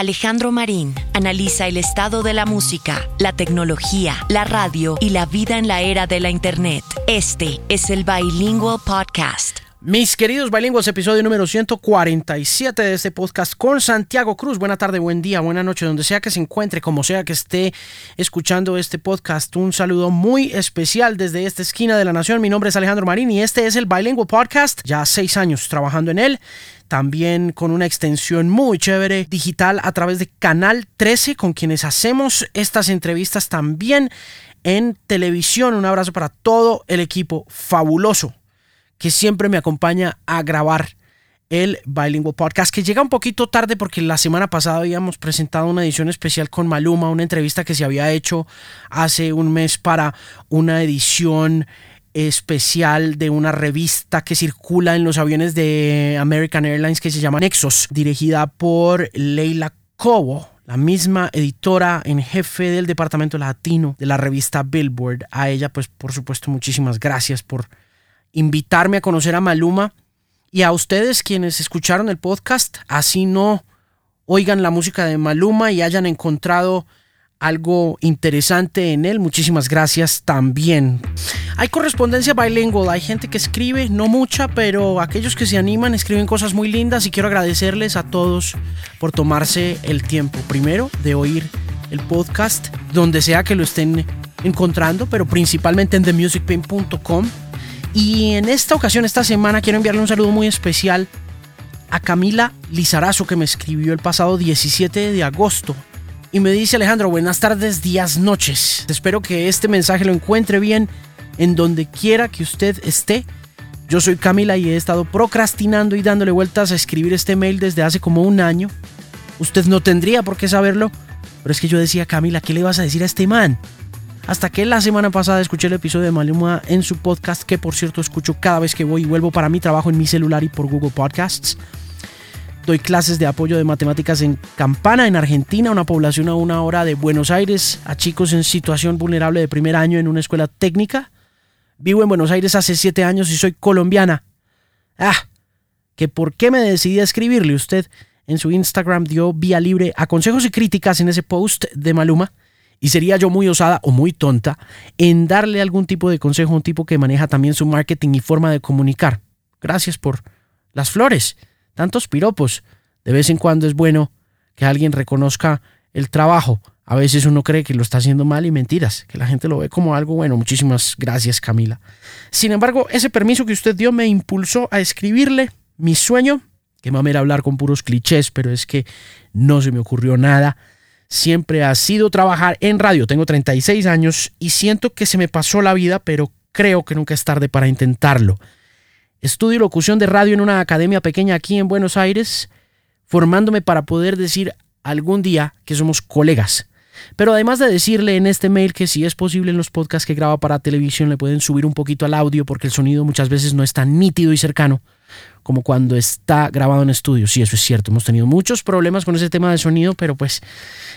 Alejandro Marín analiza el estado de la música, la tecnología, la radio y la vida en la era de la Internet. Este es el Bilingual Podcast. Mis queridos bilingües, episodio número 147 de este podcast con Santiago Cruz. Buena tarde, buen día, buena noche, donde sea que se encuentre, como sea que esté escuchando este podcast. Un saludo muy especial desde esta esquina de la nación. Mi nombre es Alejandro Marín y este es el Bilingual Podcast. Ya seis años trabajando en él. También con una extensión muy chévere digital a través de Canal 13, con quienes hacemos estas entrevistas también en televisión. Un abrazo para todo el equipo fabuloso que siempre me acompaña a grabar el Bilingual Podcast, que llega un poquito tarde porque la semana pasada habíamos presentado una edición especial con Maluma, una entrevista que se había hecho hace un mes para una edición especial de una revista que circula en los aviones de American Airlines que se llama Nexos, dirigida por Leila Cobo, la misma editora en jefe del departamento latino de la revista Billboard. A ella, pues por supuesto, muchísimas gracias por invitarme a conocer a Maluma y a ustedes quienes escucharon el podcast, así no oigan la música de Maluma y hayan encontrado algo interesante en él. Muchísimas gracias también. Hay correspondencia bilingüe, hay gente que escribe, no mucha, pero aquellos que se animan escriben cosas muy lindas y quiero agradecerles a todos por tomarse el tiempo, primero, de oír el podcast, donde sea que lo estén encontrando, pero principalmente en themusicpain.com y en esta ocasión, esta semana, quiero enviarle un saludo muy especial a Camila Lizarazo, que me escribió el pasado 17 de agosto. Y me dice Alejandro, buenas tardes, días, noches. Espero que este mensaje lo encuentre bien en donde quiera que usted esté. Yo soy Camila y he estado procrastinando y dándole vueltas a escribir este mail desde hace como un año. Usted no tendría por qué saberlo, pero es que yo decía, Camila, ¿qué le vas a decir a este man? Hasta que la semana pasada escuché el episodio de Maluma en su podcast, que por cierto escucho cada vez que voy y vuelvo para mi trabajo en mi celular y por Google Podcasts. Doy clases de apoyo de matemáticas en Campana, en Argentina, una población a una hora de Buenos Aires, a chicos en situación vulnerable de primer año en una escuela técnica. Vivo en Buenos Aires hace siete años y soy colombiana. Ah, que por qué me decidí a escribirle. Usted en su Instagram dio vía libre a consejos y críticas en ese post de Maluma. Y sería yo muy osada o muy tonta en darle algún tipo de consejo a un tipo que maneja también su marketing y forma de comunicar. Gracias por las flores, tantos piropos. De vez en cuando es bueno que alguien reconozca el trabajo. A veces uno cree que lo está haciendo mal y mentiras, que la gente lo ve como algo bueno. Muchísimas gracias Camila. Sin embargo, ese permiso que usted dio me impulsó a escribirle mi sueño, que mamera hablar con puros clichés, pero es que no se me ocurrió nada siempre ha sido trabajar en radio. Tengo 36 años y siento que se me pasó la vida, pero creo que nunca es tarde para intentarlo. Estudio locución de radio en una academia pequeña aquí en Buenos Aires, formándome para poder decir algún día que somos colegas. Pero además de decirle en este mail que si es posible en los podcasts que graba para televisión le pueden subir un poquito al audio porque el sonido muchas veces no es tan nítido y cercano como cuando está grabado en estudio. Sí, eso es cierto. Hemos tenido muchos problemas con ese tema de sonido, pero pues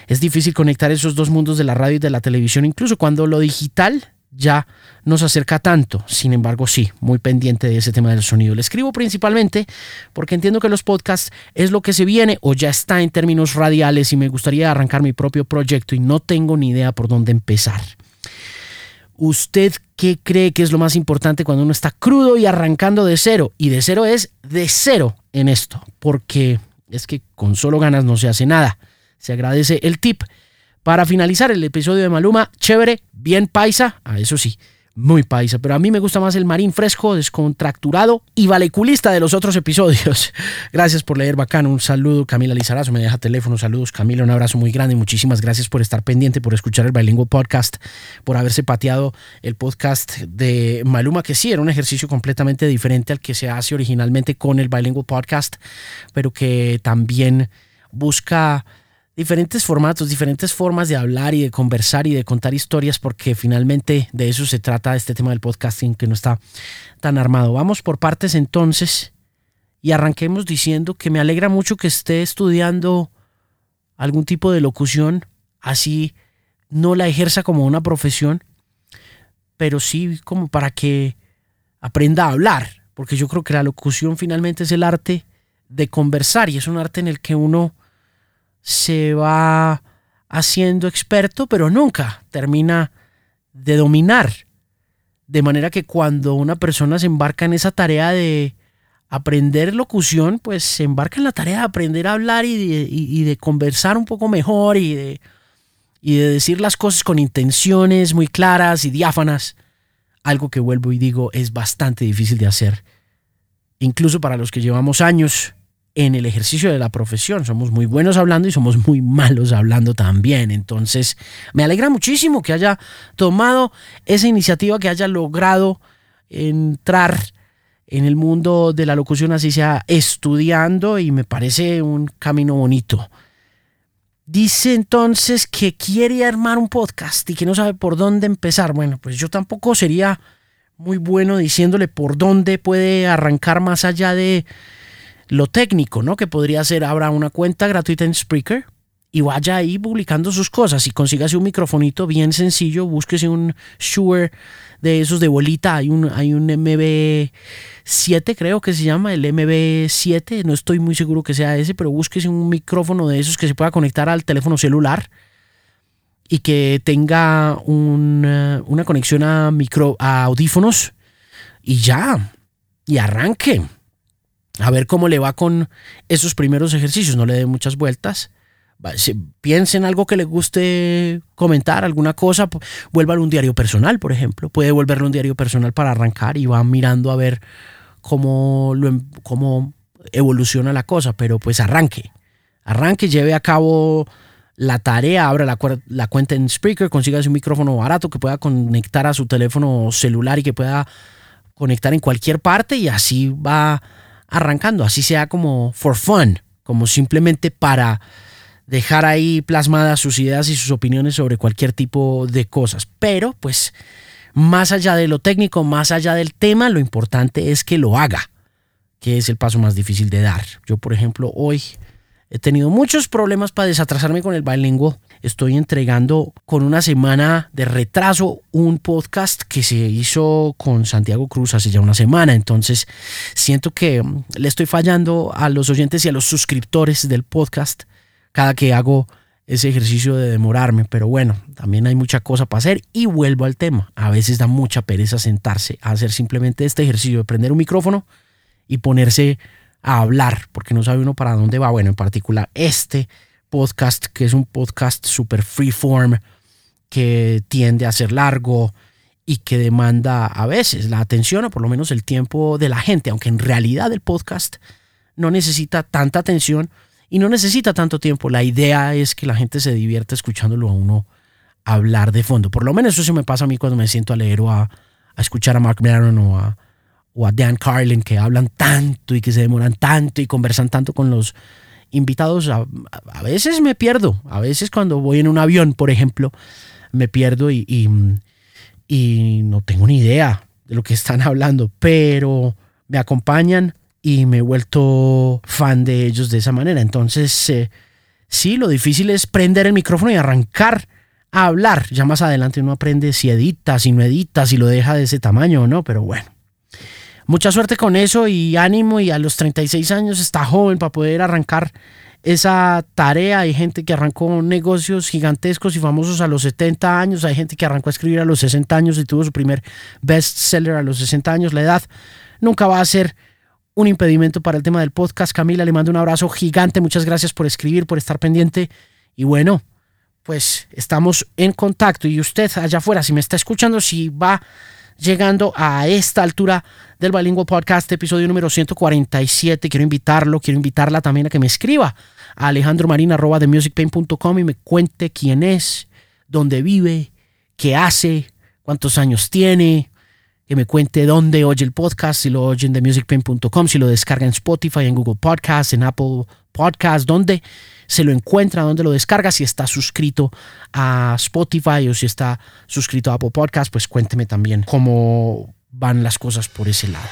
es difícil conectar esos dos mundos de la radio y de la televisión, incluso cuando lo digital ya no se acerca tanto. Sin embargo, sí, muy pendiente de ese tema del sonido. Le escribo principalmente porque entiendo que los podcasts es lo que se viene o ya está en términos radiales y me gustaría arrancar mi propio proyecto y no tengo ni idea por dónde empezar. ¿Usted qué cree que es lo más importante cuando uno está crudo y arrancando de cero? Y de cero es de cero en esto, porque es que con solo ganas no se hace nada. Se agradece el tip. Para finalizar el episodio de Maluma, chévere, bien paisa, ah, eso sí, muy paisa, pero a mí me gusta más el marín fresco, descontracturado y valeculista de los otros episodios. Gracias por leer bacán, un saludo Camila Lizarazo, me deja teléfono, saludos Camila, un abrazo muy grande, muchísimas gracias por estar pendiente, por escuchar el Bilingual Podcast, por haberse pateado el podcast de Maluma, que sí era un ejercicio completamente diferente al que se hace originalmente con el Bilingual Podcast, pero que también busca diferentes formatos, diferentes formas de hablar y de conversar y de contar historias, porque finalmente de eso se trata este tema del podcasting que no está tan armado. Vamos por partes entonces y arranquemos diciendo que me alegra mucho que esté estudiando algún tipo de locución, así no la ejerza como una profesión, pero sí como para que aprenda a hablar, porque yo creo que la locución finalmente es el arte de conversar y es un arte en el que uno se va haciendo experto, pero nunca termina de dominar. De manera que cuando una persona se embarca en esa tarea de aprender locución, pues se embarca en la tarea de aprender a hablar y de, conversar un poco mejor y de, y de decir las cosas con intenciones muy claras y diáfanas. Algo que vuelvo y digo es bastante difícil de hacer. Incluso para los que llevamos años en el ejercicio de la profesión. Somos muy buenos hablando y somos muy malos hablando también. Entonces, me alegra muchísimo que haya tomado esa iniciativa, que haya logrado entrar en el mundo de la locución, así sea estudiando, y me parece un camino bonito. Dice entonces que quiere armar un podcast y que no sabe por dónde empezar. Bueno, pues yo tampoco sería muy bueno diciéndole por dónde puede arrancar más allá de lo técnico, ¿no? Que podría ser, abra una cuenta gratuita en Spreaker y vaya ahí publicando sus cosas y consígase un microfonito bien sencillo, búsquese un Shure de esos de bolita, hay un, hay un MB7 creo que se llama, el MB7, no estoy muy seguro que sea ese, pero búsquese un micrófono de esos que se pueda conectar al teléfono celular y que tenga una, una conexión a, micro, a audífonos y ya, y arranque a ver cómo le va con esos primeros ejercicios, no le dé muchas vueltas. Piense en algo que le guste comentar, alguna cosa, vuélvalo un diario personal, por ejemplo. Puede volverlo un diario personal para arrancar y va mirando a ver cómo, lo, em, cómo evoluciona la cosa, pero pues arranque. Arranque, lleve a cabo la tarea, abra la, la cuenta en Spreaker, consiga un micrófono barato que pueda conectar a su teléfono celular y que pueda conectar en cualquier parte y así va arrancando, así sea como for fun, como simplemente para dejar ahí plasmadas sus ideas y sus opiniones sobre cualquier tipo de cosas. Pero pues más allá de lo técnico, más allá del tema, lo importante es que lo haga, que es el paso más difícil de dar. Yo, por ejemplo, hoy he tenido muchos problemas para desatrasarme con el bilingüe estoy entregando con una semana de retraso un podcast que se hizo con Santiago Cruz hace ya una semana. Entonces siento que mm, le estoy fallando a los oyentes y a los suscriptores del podcast cada que hago ese ejercicio de demorarme. Pero bueno, también hay mucha cosa para hacer y vuelvo al tema. A veces da mucha pereza sentarse a hacer simplemente este ejercicio de prender un micrófono y ponerse a hablar porque no sabe uno para dónde va. Bueno, en particular este podcast, que es un podcast super freeform, que tiende a ser largo y que demanda a veces la atención o por lo menos el tiempo de la gente, aunque en realidad el podcast no necesita tanta atención y no necesita tanto tiempo. La idea es que la gente se divierta escuchándolo a uno hablar de fondo. Por lo menos eso se me pasa a mí cuando me siento a leer o a, escuchar a Mark Maron o a, o a Dan Carlin, que hablan tanto y que se demoran tanto y conversan tanto con los invitados, a, veces me pierdo, a veces cuando voy en un avión, por ejemplo, me pierdo y, y, no tengo ni idea de lo que están hablando, pero me acompañan y me he vuelto fan de ellos de esa manera. Entonces, eh, sí, lo difícil es prender el micrófono y arrancar a hablar. Ya más adelante uno aprende si edita, si no edita, si lo deja de ese tamaño o no, pero bueno. Mucha suerte con eso y ánimo y a los 36 años está joven para poder arrancar esa tarea. Hay gente que arrancó negocios gigantescos y famosos a los 70 años. Hay gente que arrancó a escribir a los 60 años y tuvo su primer bestseller a los 60 años. La edad nunca va a ser un impedimento para el tema del podcast. Camila, le mando un abrazo gigante. Muchas gracias por escribir, por estar pendiente. Y bueno, pues estamos en contacto. Y usted allá afuera, si me está escuchando, si va llegando a esta altura del Bilingual Podcast, episodio número 147. Quiero invitarlo, quiero invitarla también a que me escriba a alejandromarina.com y me cuente quién es, dónde vive, qué hace, cuántos años tiene, que me cuente dónde oye el podcast, si lo oye en themusicpain.com, si lo descarga en Spotify, en Google Podcast, en Apple Podcast, dónde se lo encuentra, dónde lo descarga, si está suscrito a Spotify o si está suscrito a Apple Podcast, pues cuénteme también cómo van las cosas por ese lado.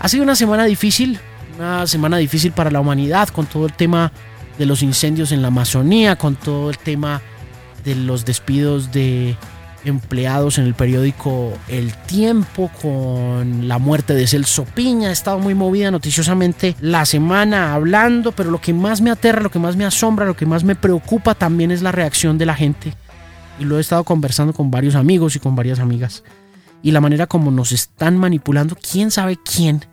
Ha sido una semana difícil, una semana difícil para la humanidad con todo el tema de los incendios en la Amazonía, con todo el tema de los despidos de empleados en el periódico El Tiempo, con la muerte de Celso Piña. He estado muy movida noticiosamente la semana hablando, pero lo que más me aterra, lo que más me asombra, lo que más me preocupa también es la reacción de la gente. Y lo he estado conversando con varios amigos y con varias amigas. Y la manera como nos están manipulando, quién sabe quién.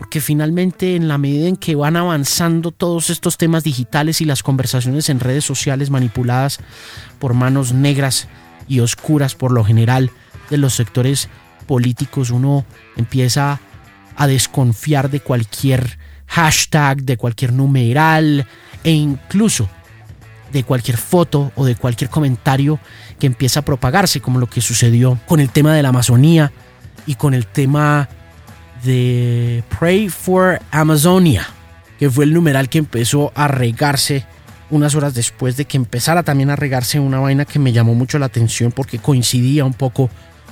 Porque finalmente en la medida en que van avanzando todos estos temas digitales y las conversaciones en redes sociales manipuladas por manos negras, y oscuras por lo general de los sectores políticos, uno empieza a desconfiar de cualquier hashtag, de cualquier numeral e incluso de cualquier foto o de cualquier comentario que empieza a propagarse, como lo que sucedió con el tema de la Amazonía y con el tema de Pray for Amazonia, que fue el numeral que empezó a regarse unas horas después de que empezara también a regarse una vaina que me llamó mucho la atención porque coincidía un poco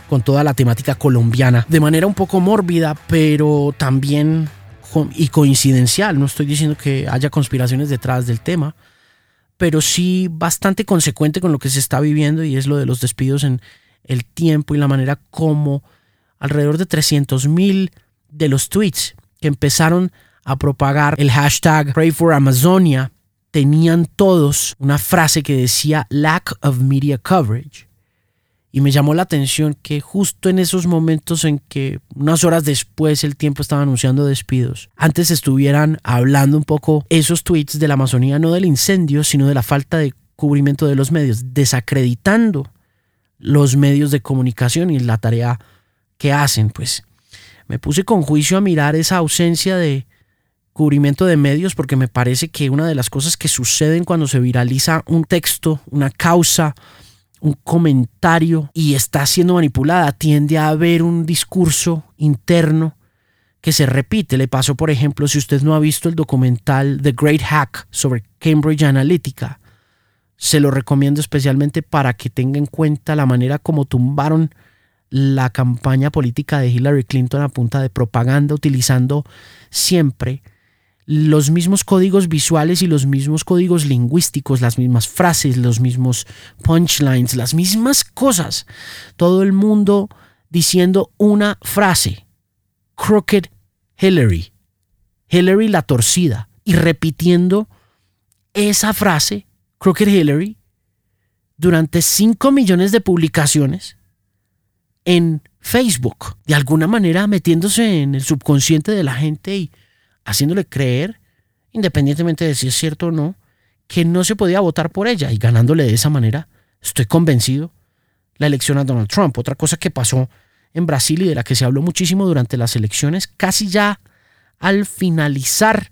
con toda la temática colombiana, de manera un poco mórbida, pero también y coincidencial. No estoy diciendo que haya conspiraciones detrás del tema, pero sí bastante consecuente con lo que se está viviendo y es lo de los despidos en el tiempo y la manera como alrededor de 300 mil de los tweets que empezaron a propagar el hashtag Pray for Amazonia tenían todos una frase que decía lack of media coverage. Y me llamó la atención que justo en esos momentos en que unas horas después el tiempo estaba anunciando despidos, antes estuvieran hablando un poco esos tweets de la Amazonía, no del incendio, sino de la falta de cubrimiento de los medios, desacreditando los medios de comunicación y la tarea que hacen, pues me puse con juicio a mirar esa ausencia de, cubrimiento de medios porque me parece que una de las cosas que suceden cuando se viraliza un texto, una causa, un comentario y está siendo manipulada, tiende a haber un discurso interno que se repite. Le pasó, por ejemplo, si usted no ha visto el documental The Great Hack sobre Cambridge Analytica, se lo recomiendo especialmente para que tenga en cuenta la manera como tumbaron la campaña política de Hillary Clinton a punta de propaganda, utilizando siempre los mismos códigos visuales y los mismos códigos lingüísticos, las mismas frases, los mismos punchlines, las mismas cosas. Todo el mundo diciendo una frase. Crooked Hillary. Hillary la torcida. Y repitiendo esa frase, Crooked Hillary, durante 5 millones de publicaciones en Facebook. De alguna manera metiéndose en el subconsciente de la gente y haciéndole creer, independientemente de si es cierto o no, que no se podía votar por ella y ganándole de esa manera, estoy convencido, la elección a Donald Trump. Otra cosa que pasó en Brasil y de la que se habló muchísimo durante las elecciones, casi ya al finalizar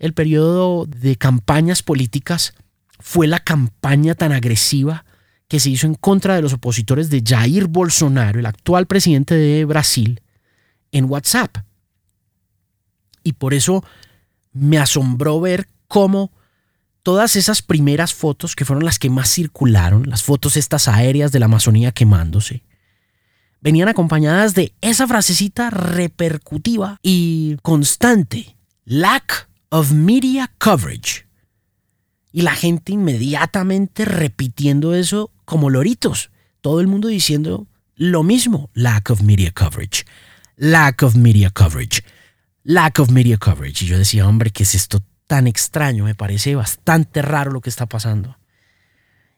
el periodo de campañas políticas, fue la campaña tan agresiva que se hizo en contra de los opositores de Jair Bolsonaro, el actual presidente de Brasil, en WhatsApp. Y por eso me asombró ver cómo todas esas primeras fotos, que fueron las que más circularon, las fotos estas aéreas de la Amazonía quemándose, venían acompañadas de esa frasecita repercutiva y constante, lack of media coverage. Y la gente inmediatamente repitiendo eso como loritos, todo el mundo diciendo lo mismo, lack of media coverage, lack of media coverage lack of media coverage. Y yo decía, hombre, ¿qué es esto tan extraño? Me parece bastante raro lo que está pasando.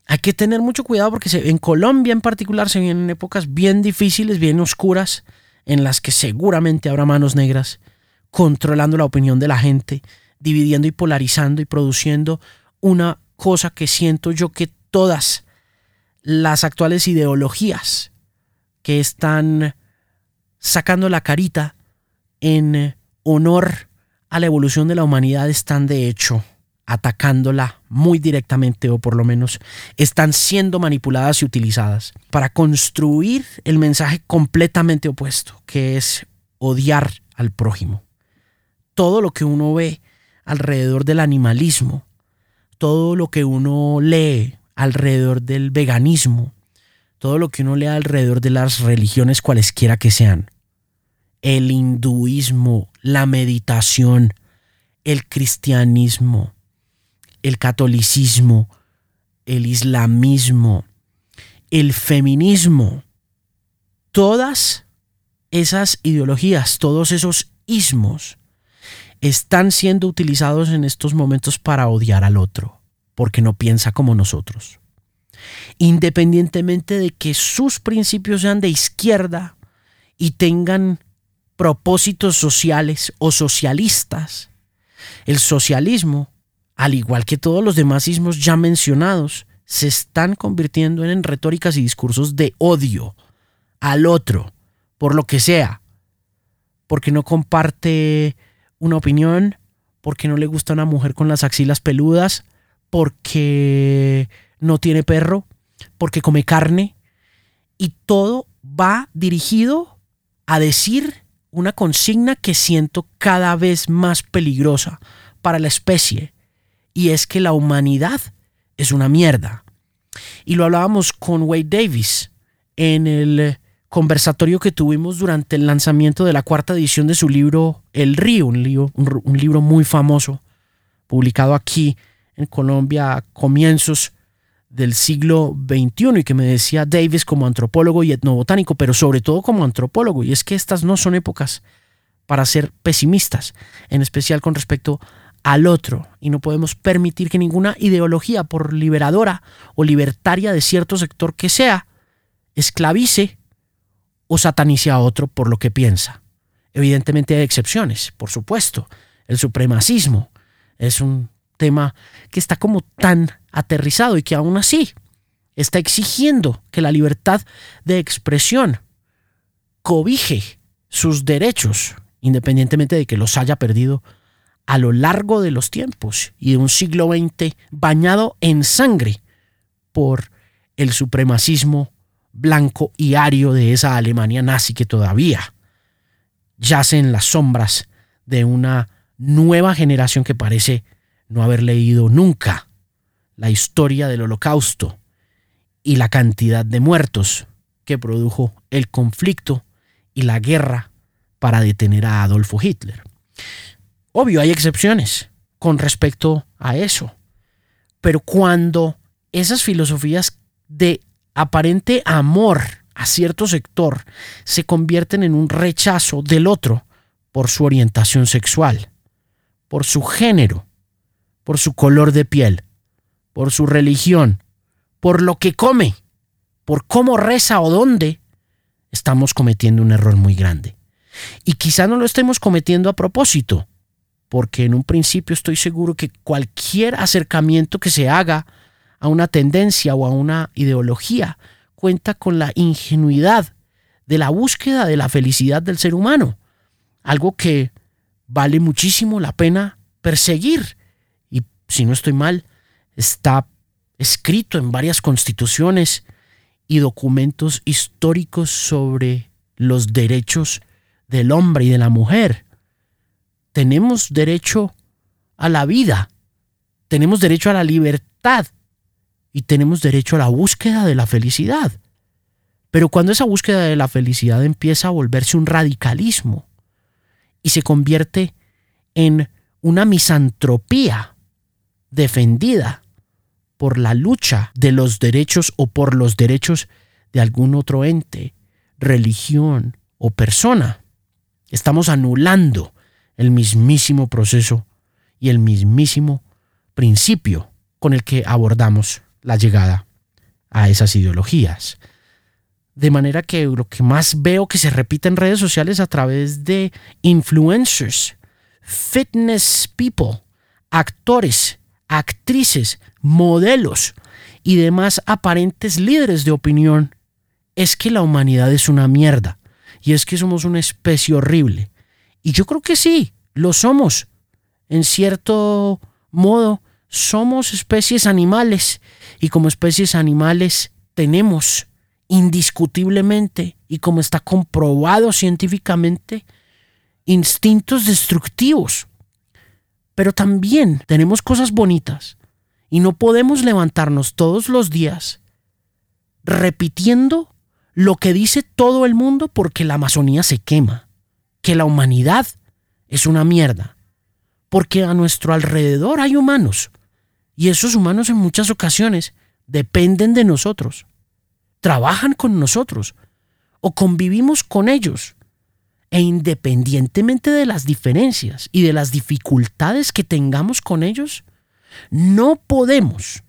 Hay que tener mucho cuidado porque en Colombia en particular se vienen épocas bien difíciles, bien oscuras, en las que seguramente habrá manos negras controlando la opinión de la gente, dividiendo y polarizando y produciendo una cosa que siento yo que todas las actuales ideologías que están sacando la carita en honor a la evolución de la humanidad están de hecho atacándola muy directamente o por lo menos están siendo manipuladas y utilizadas para construir el mensaje completamente opuesto, que es odiar al prójimo. Todo lo que uno ve alrededor del animalismo, todo lo que uno lee alrededor del veganismo, todo lo que uno lee alrededor de las religiones cualesquiera que sean, el hinduismo, la meditación, el cristianismo, el catolicismo, el islamismo, el feminismo, todas esas ideologías, todos esos ismos, están siendo utilizados en estos momentos para odiar al otro, porque no piensa como nosotros. Independientemente de que sus principios sean de izquierda y tengan propósitos sociales o socialistas, el socialismo, al igual que todos los demás ismos ya mencionados, se están convirtiendo en retóricas y discursos de odio al otro, por lo que sea, porque no comparte una opinión, porque no le gusta una mujer con las axilas peludas, porque no tiene perro, porque come carne, y todo va dirigido a decir una consigna que siento cada vez más peligrosa para la especie, y es que la humanidad es una mierda. Y lo hablábamos con Wade Davis en el conversatorio que tuvimos durante el lanzamiento de la cuarta edición de su libro El Río, un libro, un, libro muy famoso, publicado aquí en Colombia a comienzos del siglo XXI y que me decía Davis como antropólogo y etnobotánico, pero sobre todo como antropólogo. Y es que estas no son épocas para ser pesimistas, en especial con respecto al otro. Y no podemos permitir que ninguna ideología, por liberadora o libertaria de cierto sector que sea, esclavice o satanice a otro por lo que piensa. Evidentemente hay excepciones, por supuesto. El supremacismo es un tema que está como tan aterrizado y que aún así está exigiendo que la libertad de expresión cobije sus derechos, independientemente de que los haya perdido a lo largo de los tiempos y de un siglo XX bañado en sangre por el supremacismo blanco y ario de esa Alemania nazi que todavía yace en las sombras de una nueva generación que parece no haber leído nunca la historia del holocausto y la cantidad de muertos que produjo el conflicto y la guerra para detener a Adolfo Hitler. Obvio, hay excepciones con respecto a eso, pero cuando esas filosofías de aparente amor a cierto sector se convierten en un rechazo del otro por su orientación sexual, por su género, por su color de piel, por su religión, por lo que come, por cómo reza o dónde, estamos cometiendo un error muy grande. Y quizá no lo estemos cometiendo a propósito, porque en un principio estoy seguro que cualquier acercamiento que se haga a una tendencia o a una ideología, cuenta con la ingenuidad de la búsqueda de la felicidad del ser humano, algo que vale muchísimo la pena perseguir. Y si no estoy mal, está escrito en varias constituciones y documentos históricos sobre los derechos del hombre y de la mujer. Tenemos derecho a la vida, tenemos derecho a la libertad, y tenemos derecho a la búsqueda de la felicidad. Pero cuando esa búsqueda de la felicidad empieza a volverse un radicalismo y se convierte en una misantropía defendida por la lucha de los derechos o por los derechos de algún otro ente, religión o persona, estamos anulando el mismísimo proceso y el mismísimo principio con el que abordamos la llegada a esas ideologías. De manera que lo que más veo que se repite en redes sociales a través de influencers, fitness people, actores, actrices, modelos y demás aparentes líderes de opinión es que la humanidad es una mierda y es que somos una especie horrible. Y yo creo que sí, lo somos. En cierto modo, somos especies animales y como especies animales tenemos indiscutiblemente y como está comprobado científicamente instintos destructivos. Pero también tenemos cosas bonitas y no podemos levantarnos todos los días repitiendo lo que dice todo el mundo porque la Amazonía se quema. que la humanidad es una mierda, porque a nuestro alrededor hay humanos, y esos humanos en muchas ocasiones dependen de nosotros, trabajan con nosotros o convivimos con ellos. E independientemente de las diferencias y de las dificultades que tengamos con ellos, no podemos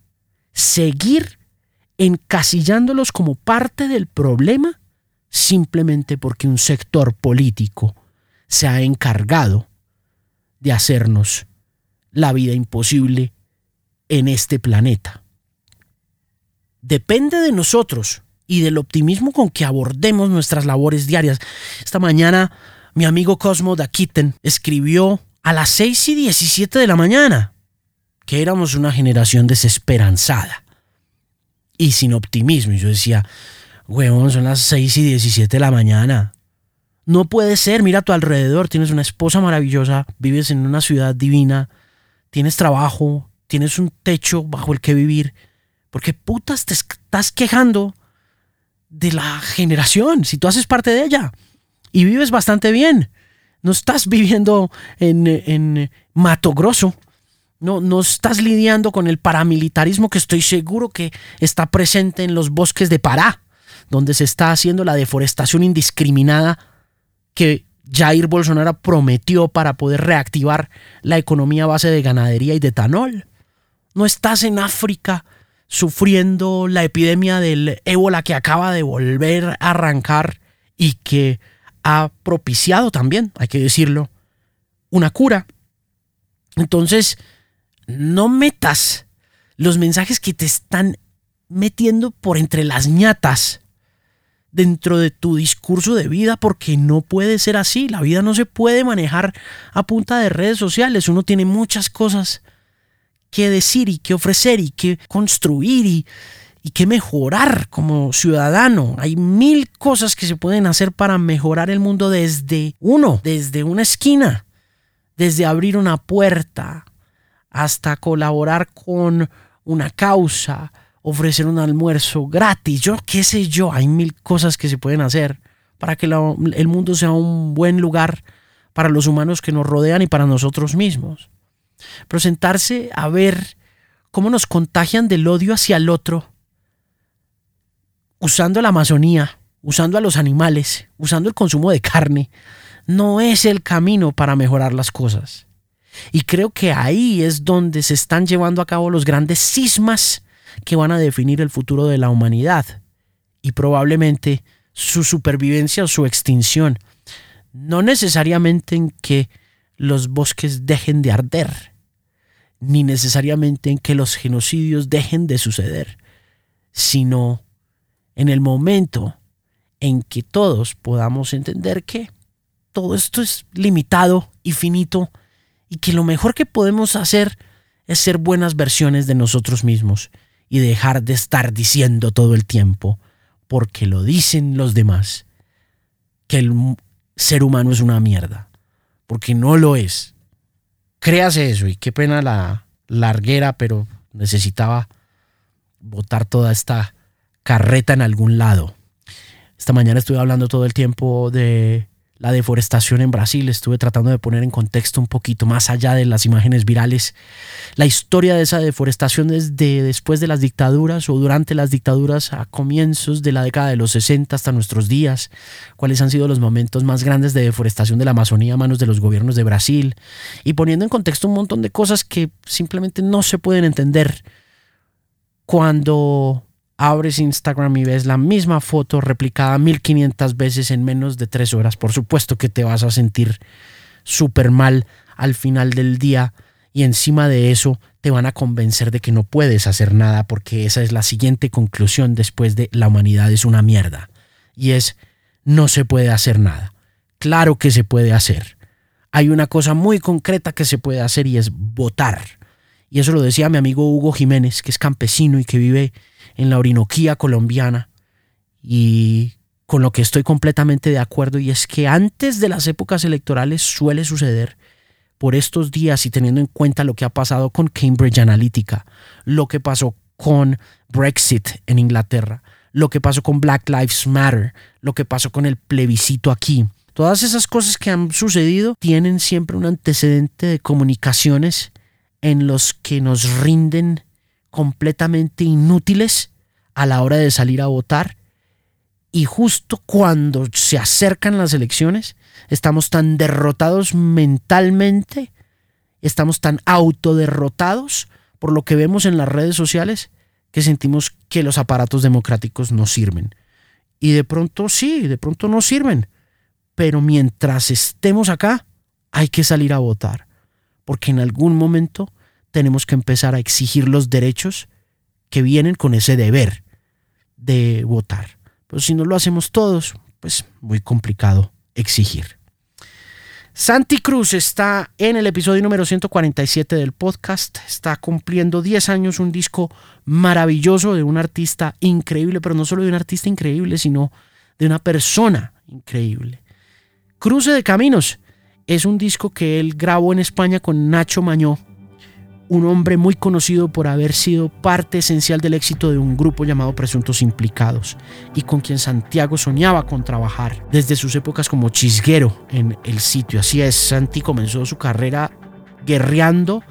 seguir encasillándolos como parte del problema simplemente porque un sector político se ha encargado de hacernos la vida imposible en este planeta. Depende de nosotros y del optimismo con que abordemos nuestras labores diarias. Esta mañana mi amigo Cosmo Dakiten escribió a las 6 y 17 de la mañana que éramos una generación desesperanzada y sin optimismo. Y yo decía, huevón, son las 6 y 17 de la mañana. No puede ser, mira a tu alrededor, tienes una esposa maravillosa, vives en una ciudad divina, tienes trabajo, tienes un techo bajo el que vivir. ¿Por qué putas te estás quejando de la generación si tú haces parte de ella y vives bastante bien? No estás viviendo en, en Mato Grosso. No, no estás lidiando con el paramilitarismo que estoy seguro que está presente en los bosques de Pará, donde se está haciendo la deforestación indiscriminada que Jair Bolsonaro prometió para poder reactivar la economía a base de ganadería y de etanol. No estás en África sufriendo la epidemia del ébola que acaba de volver a arrancar y que ha propiciado también, hay que decirlo, una cura. Entonces, no metas los mensajes que te están metiendo por entre las ñatas dentro de tu discurso de vida porque no puede ser así. La vida no se puede manejar a punta de redes sociales. Uno tiene muchas cosas que decir y que ofrecer y que construir y, que mejorar como ciudadano. Hay mil cosas que se pueden hacer para mejorar el mundo desde uno, desde una esquina, desde abrir una puerta hasta colaborar con una causa, ofrecer un almuerzo gratis, yo qué sé yo, hay mil cosas que se pueden hacer para que el mundo sea un buen lugar para los humanos que nos rodean y para nosotros mismos. Pero sentarse a ver cómo nos contagian del odio hacia el otro, usando la Amazonía, usando a los animales, usando el consumo de carne, no es el camino para mejorar las cosas. Y creo que ahí es donde se están llevando a cabo los grandes cismas que van a definir el futuro de la humanidad y probablemente su supervivencia o su extinción. No necesariamente en que los bosques dejen de arder, ni necesariamente en que los genocidios dejen de suceder, sino en el momento en que todos podamos entender que todo esto es limitado y finito y que lo mejor que podemos hacer es ser buenas versiones de nosotros mismos y dejar de estar diciendo todo el tiempo, porque lo dicen los demás, que el ser humano es una mierda, porque no lo es. Créase eso y qué pena la larguera, pero necesitaba botar toda esta carreta en algún lado. Esta mañana estuve hablando todo el tiempo de la deforestación en Brasil. Estuve tratando de poner en contexto un poquito más allá de las imágenes virales la historia de esa deforestación desde después de las dictaduras o durante las dictaduras a comienzos de la década de los 60 hasta nuestros días, cuáles han sido los momentos más grandes de deforestación de la Amazonía a manos de los gobiernos de Brasil y poniendo en contexto un montón de cosas que simplemente no se pueden entender cuando abres Instagram y ves la misma foto replicada 1500 veces en menos de tres horas, por supuesto que te vas a sentir súper mal al final del día y encima de eso te van a convencer de que no puedes hacer nada porque esa es la siguiente conclusión después de la humanidad es una mierda y es no se puede hacer nada. Claro que se puede hacer. Hay una cosa muy concreta que se puede hacer y es votar. Y eso lo decía mi amigo Hugo Jiménez, que es campesino y que vive en la Orinoquía colombiana y con lo que estoy completamente de acuerdo y es que antes de las épocas electorales suele suceder por estos días y teniendo en cuenta lo que ha pasado con Cambridge Analytica, lo que pasó con Brexit en Inglaterra, lo que pasó con Black Lives Matter, lo que pasó con el plebiscito aquí. Todas esas cosas que han sucedido tienen siempre un antecedente de comunicaciones en los que nos rinden completamente inútiles a la hora de salir a votar y justo cuando se acercan las elecciones estamos tan derrotados mentalmente, estamos tan autoderrotados por lo que vemos en las redes sociales que sentimos que los aparatos democráticos no sirven. Y de pronto sí, de pronto no sirven. Pero mientras estemos acá, hay que salir a votar. Porque en algún momento tenemos que empezar a exigir los derechos que vienen con ese deber de votar. Pero si no lo hacemos todos, pues muy complicado exigir. Santi Cruz está en el episodio número 147 del podcast. Está cumpliendo 10 años, un disco maravilloso de un artista increíble, pero no solo de un artista increíble, sino de una persona increíble. Cruce de Caminos es un disco que él grabó en España con Nacho Mañó un hombre muy conocido por haber sido parte esencial del éxito de un grupo llamado Presuntos Implicados y con quien Santiago soñaba con trabajar desde sus épocas como chisguero en el sitio. Así es, Santi comenzó su carrera guerreando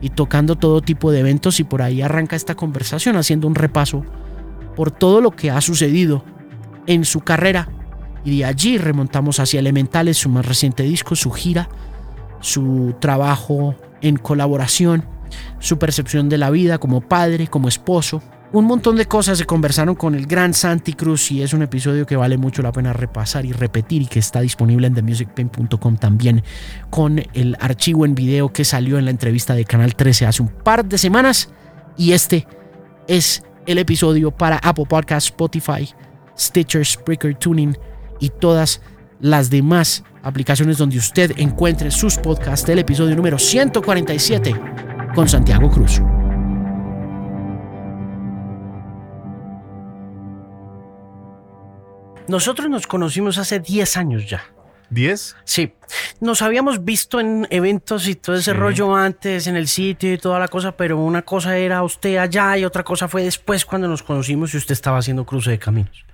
y tocando todo tipo de eventos y por ahí arranca esta conversación haciendo un repaso por todo lo que ha sucedido en su carrera y de allí remontamos hacia Elementales, su más reciente disco, su gira, su trabajo en colaboración su percepción de la vida como padre, como esposo. Un montón de cosas se conversaron con el gran Santi Cruz y es un episodio que vale mucho la pena repasar y repetir y que está disponible en themusicpain.com también con el archivo en video que salió en la entrevista de Canal 13 hace un par de semanas. Y este es el episodio para Apple Podcasts, Spotify, Stitcher, Spreaker, Tuning y todas las demás aplicaciones donde usted encuentre sus podcasts. Del episodio número 147 con Santiago Cruz. Nosotros nos conocimos hace 10 años ya. ¿10? Sí, nos habíamos visto en eventos y todo ese rollo antes, en el sitio y toda la cosa, pero una cosa era usted allá y otra cosa fue después cuando nos conocimos y usted estaba haciendo cruce de caminos.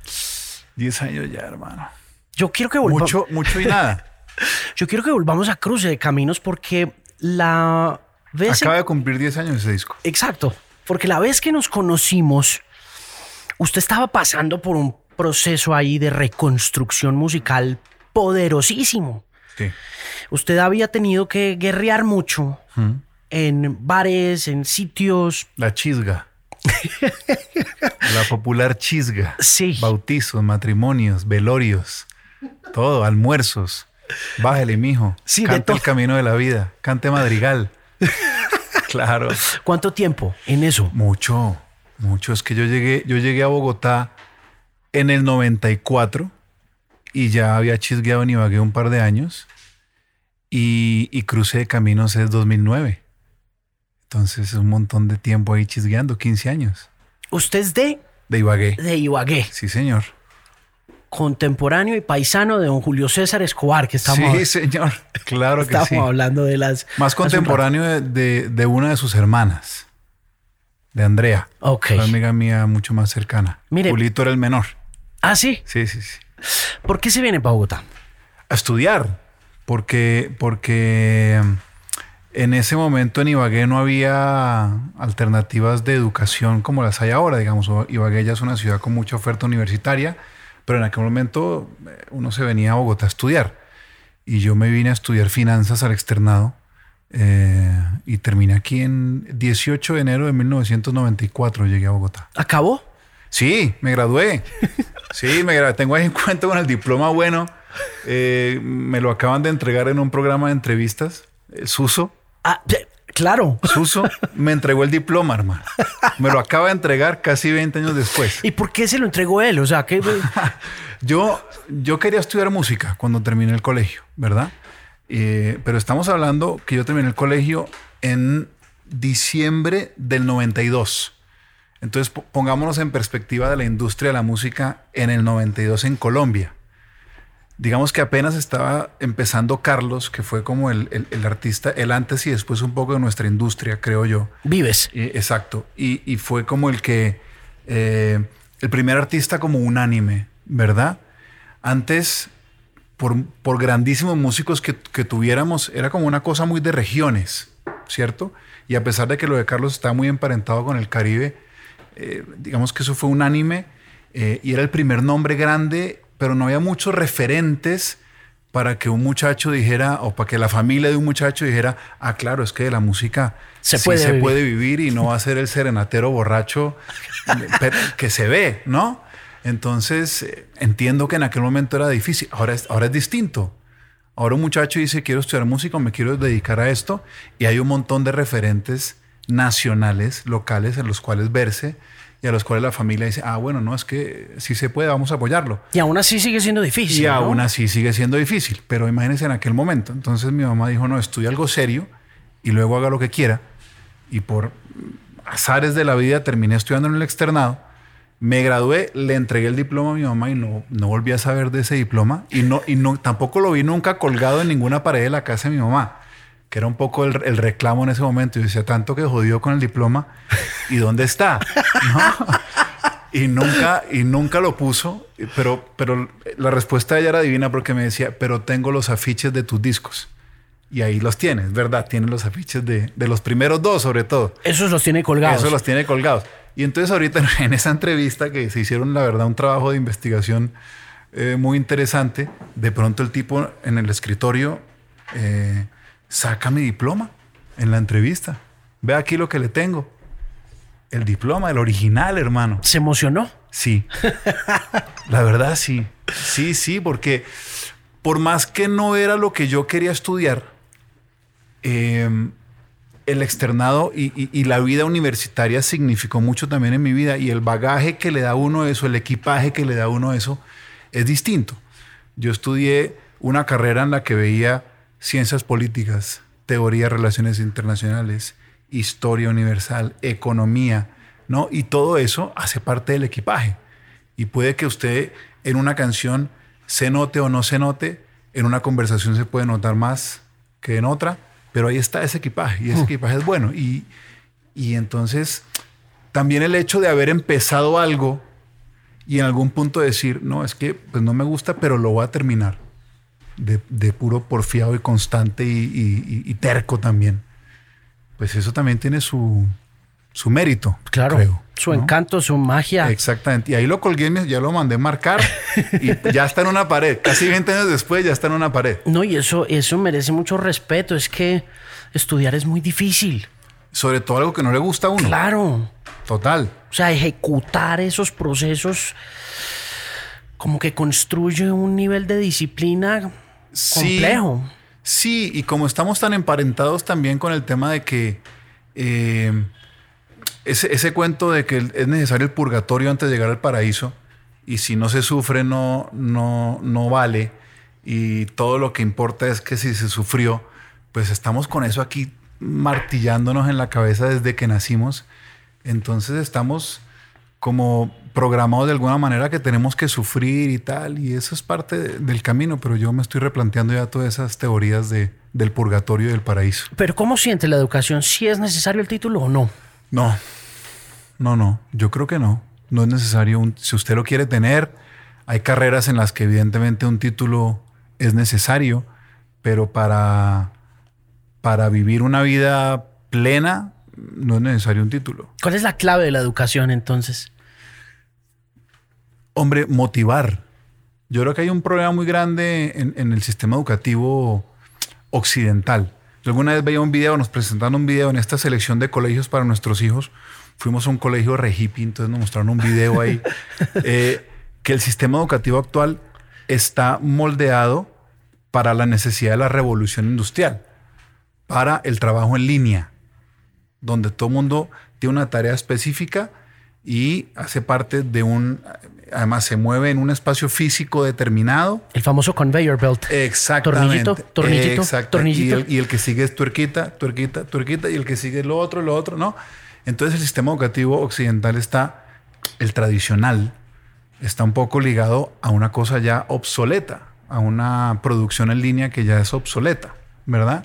10 años ya, hermano. Yo quiero que volvamos. Mucho, mucho y nada. Yo quiero que volvamos a cruce de caminos porque la Acaba de cumplir 10 años ese disco. Exacto, porque la vez que nos conocimos, usted estaba pasando por un proceso ahí de reconstrucción musical poderosísimo. Sí. Usted había tenido que guerrear mucho en bares, en sitios. La chisga. la popular chisga. Sí. Bautizos, matrimonios, velorios, todo, almuerzos. Bájale, mijo. Sí, Cante el camino de la vida. Cante madrigal. Claro. ¿Cuánto tiempo en eso? Mucho, mucho. Es que yo llegué, yo llegué a Bogotá en el 94 y ya había chisgueado en Ibagué un par de años y, y crucé de caminos es 2009. Entonces es un montón de tiempo ahí chisgueando, 15 años. ¿Usted es de? De Ibagué. De Ibagué. Sí, señor contemporáneo y paisano de don Julio César Escobar, que estamos... Sí, señor, claro que sí. Estamos hablando de las... Más contemporáneo de, una de sus hermanas, de Andrea. Ok. Una amiga mía mucho más cercana. Mire. Julito era el menor. ¿Ah, sí? Sí, sí, sí. ¿Por qué se viene para Bogotá? A estudiar, porque, porque en ese momento en Ibagué no había alternativas de educación como las hay ahora, digamos. Ibagué ya es una ciudad con mucha oferta universitaria pero en aquel momento eh, uno se venía a Bogotá a estudiar. Y yo me vine a estudiar finanzas al externado. Eh, y terminé aquí en 18 de enero de 1994. Llegué a Bogotá. ¿Acabó? Sí, me gradué. Sí, me gradué. Tengo ahí en cuenta con el diploma bueno. Eh, me lo acaban de entregar en un programa de entrevistas, Suso. Ah, Claro. Suso me entregó el diploma, hermano. Me lo acaba de entregar casi 20 años después. ¿Y por qué se lo entregó él? O sea, que yo, yo quería estudiar música cuando terminé el colegio, ¿verdad? Eh, pero estamos hablando que yo terminé el colegio en diciembre del 92. Entonces, pongámonos en perspectiva de la industria de la música en el 92 en Colombia digamos que apenas estaba empezando Carlos, que fue como el, artista, el antes y después un poco de nuestra industria, creo yo. Vives. exacto. Y, fue como el que, eh, el primer artista como unánime, ¿verdad? Antes por, por grandísimos músicos que, que, tuviéramos, era como una cosa muy de regiones, ¿cierto? Y a pesar de que lo de Carlos está muy emparentado con el Caribe, eh, digamos que eso fue unánime eh, y era el primer nombre grande, pero no había muchos referentes para que un muchacho dijera, o para que la familia de un muchacho dijera, ah, claro, es que de la música se, puede, se vivir. puede vivir y no va a ser el serenatero borracho que se ve, ¿no? Entonces, entiendo que en aquel momento era difícil, ahora es, ahora es distinto. Ahora un muchacho dice, quiero estudiar música, me quiero dedicar a esto, y hay un montón de referentes nacionales, locales, en los cuales verse y a los cuales la familia dice, ah, bueno, no, es que sí se puede, vamos a apoyarlo. Y aún así sigue siendo difícil. Y ¿no? aún así sigue siendo difícil, pero imagínense en aquel momento. Entonces mi mamá dijo, no, estudia algo serio y luego haga lo que quiera. Y por azares de la vida terminé estudiando en el externado. Me gradué, le entregué el diploma a mi mamá y no, no volví a saber de ese diploma. Y, no, y no, tampoco lo vi nunca colgado en ninguna pared de la casa de mi mamá que era un poco el, el, reclamo en ese momento. Y decía, tanto que jodió con el diploma, ¿y dónde está? ¿No? Y nunca, y nunca lo puso, pero, pero la respuesta de ella era divina porque me decía, pero tengo los afiches de tus discos. Y ahí los tienes, ¿verdad? Tiene los afiches de, de los primeros dos, sobre todo. Esos los tiene colgados. Esos los tiene colgados. Y entonces ahorita en esa entrevista que se hicieron, la verdad, un trabajo de investigación eh, muy interesante, de pronto el tipo en el escritorio... Eh, saca mi diploma en la entrevista. Ve aquí lo que le tengo. El diploma, el original, hermano. ¿Se emocionó? Sí. la verdad, sí. Sí, sí, porque por más que no era lo que yo quería estudiar, eh, el externado y, y, y, la vida universitaria significó mucho también en mi vida y el bagaje que le da uno eso, el equipaje que le da uno eso, es distinto. Yo estudié una carrera en la que veía ciencias políticas, teoría de relaciones internacionales, historia universal, economía, ¿no? Y todo eso hace parte del equipaje. Y puede que usted en una canción se note o no se note, en una conversación se puede notar más que en otra, pero ahí está ese equipaje y ese equipaje es bueno. Y, y entonces también el hecho de haber empezado algo y en algún punto decir, no, es que pues no me gusta, pero lo voy a terminar de, de, puro porfiado y constante y, y, y, terco también, pues eso también tiene su, su mérito. Claro. Creo, su ¿no? encanto, su magia. Exactamente. Y ahí lo colgué, ya lo mandé marcar y ya está en una pared. Casi 20 años después ya está en una pared. No, y eso, eso merece mucho respeto. Es que estudiar es muy difícil. Sobre todo algo que no le gusta a uno. Claro. Total. O sea, ejecutar esos procesos como que construye un nivel de disciplina complejo. Sí, sí, y como estamos tan emparentados también con el tema de que eh, ese, ese, cuento de que es necesario el purgatorio antes de llegar al paraíso, y si no se sufre no, no, no vale, y todo lo que importa es que si se sufrió, pues estamos con eso aquí martillándonos en la cabeza desde que nacimos. Entonces estamos como programados de alguna manera que tenemos que sufrir y tal, y eso es parte de, del camino, pero yo me estoy replanteando ya todas esas teorías de, del purgatorio y del paraíso. Pero ¿cómo siente la educación? ¿Si es necesario el título o no? No, no, no, yo creo que no, no es necesario, un, si usted lo quiere tener, hay carreras en las que evidentemente un título es necesario, pero para, para vivir una vida plena no es necesario un título. ¿Cuál es la clave de la educación entonces? Hombre, motivar. Yo creo que hay un problema muy grande en, en, el sistema educativo occidental. Yo alguna vez veía un video, nos presentaron un video en esta selección de colegios para nuestros hijos. Fuimos a un colegio re hippie, entonces nos mostraron un video ahí. eh, que el sistema educativo actual está moldeado para la necesidad de la revolución industrial, para el trabajo en línea, donde todo mundo tiene una tarea específica y hace parte de un, además se mueve en un espacio físico determinado. El famoso conveyor belt. Exactamente. Tornillito, tornillito, Exacto. tornillito. Y el, y el, que sigue es tuerquita, tuerquita, tuerquita, y el que sigue es lo otro, lo otro, ¿no? Entonces el sistema educativo occidental está, el tradicional, está un poco ligado a una cosa ya obsoleta, a una producción en línea que ya es obsoleta, ¿verdad?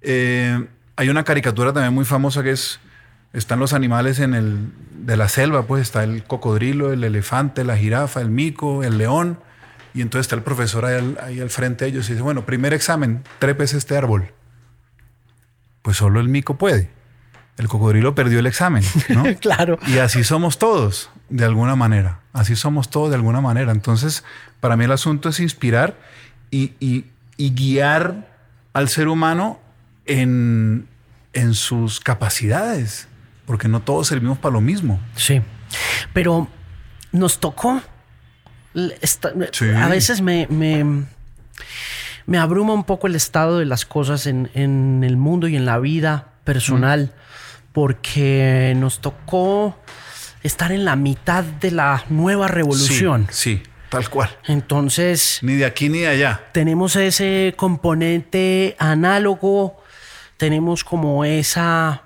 Eh, hay una caricatura también muy famosa que es están los animales en el de la selva, pues está el cocodrilo, el elefante, la jirafa, el mico, el león, Y entonces está el profesor ahí al, ahí al frente de ellos y dice, bueno, primer examen, trepes este árbol. Pues solo el mico puede. El cocodrilo perdió el examen, ¿no? claro. Y así somos todos, de alguna manera. Así somos todos de alguna manera. Entonces, para mí el asunto es inspirar y, y- y guiar al ser humano en, en sus capacidades, porque no todos servimos para lo mismo. Sí. Pero nos tocó. l- esta- Sí. A veces me, me, me abruma un poco el estado de las cosas en, en el mundo y en la vida personal, porque nos tocó estar en la mitad de la nueva revolución. Sí, sí, tal cual. Entonces, Ni de aquí ni de allá. tenemos ese componente análogo, tenemos como esa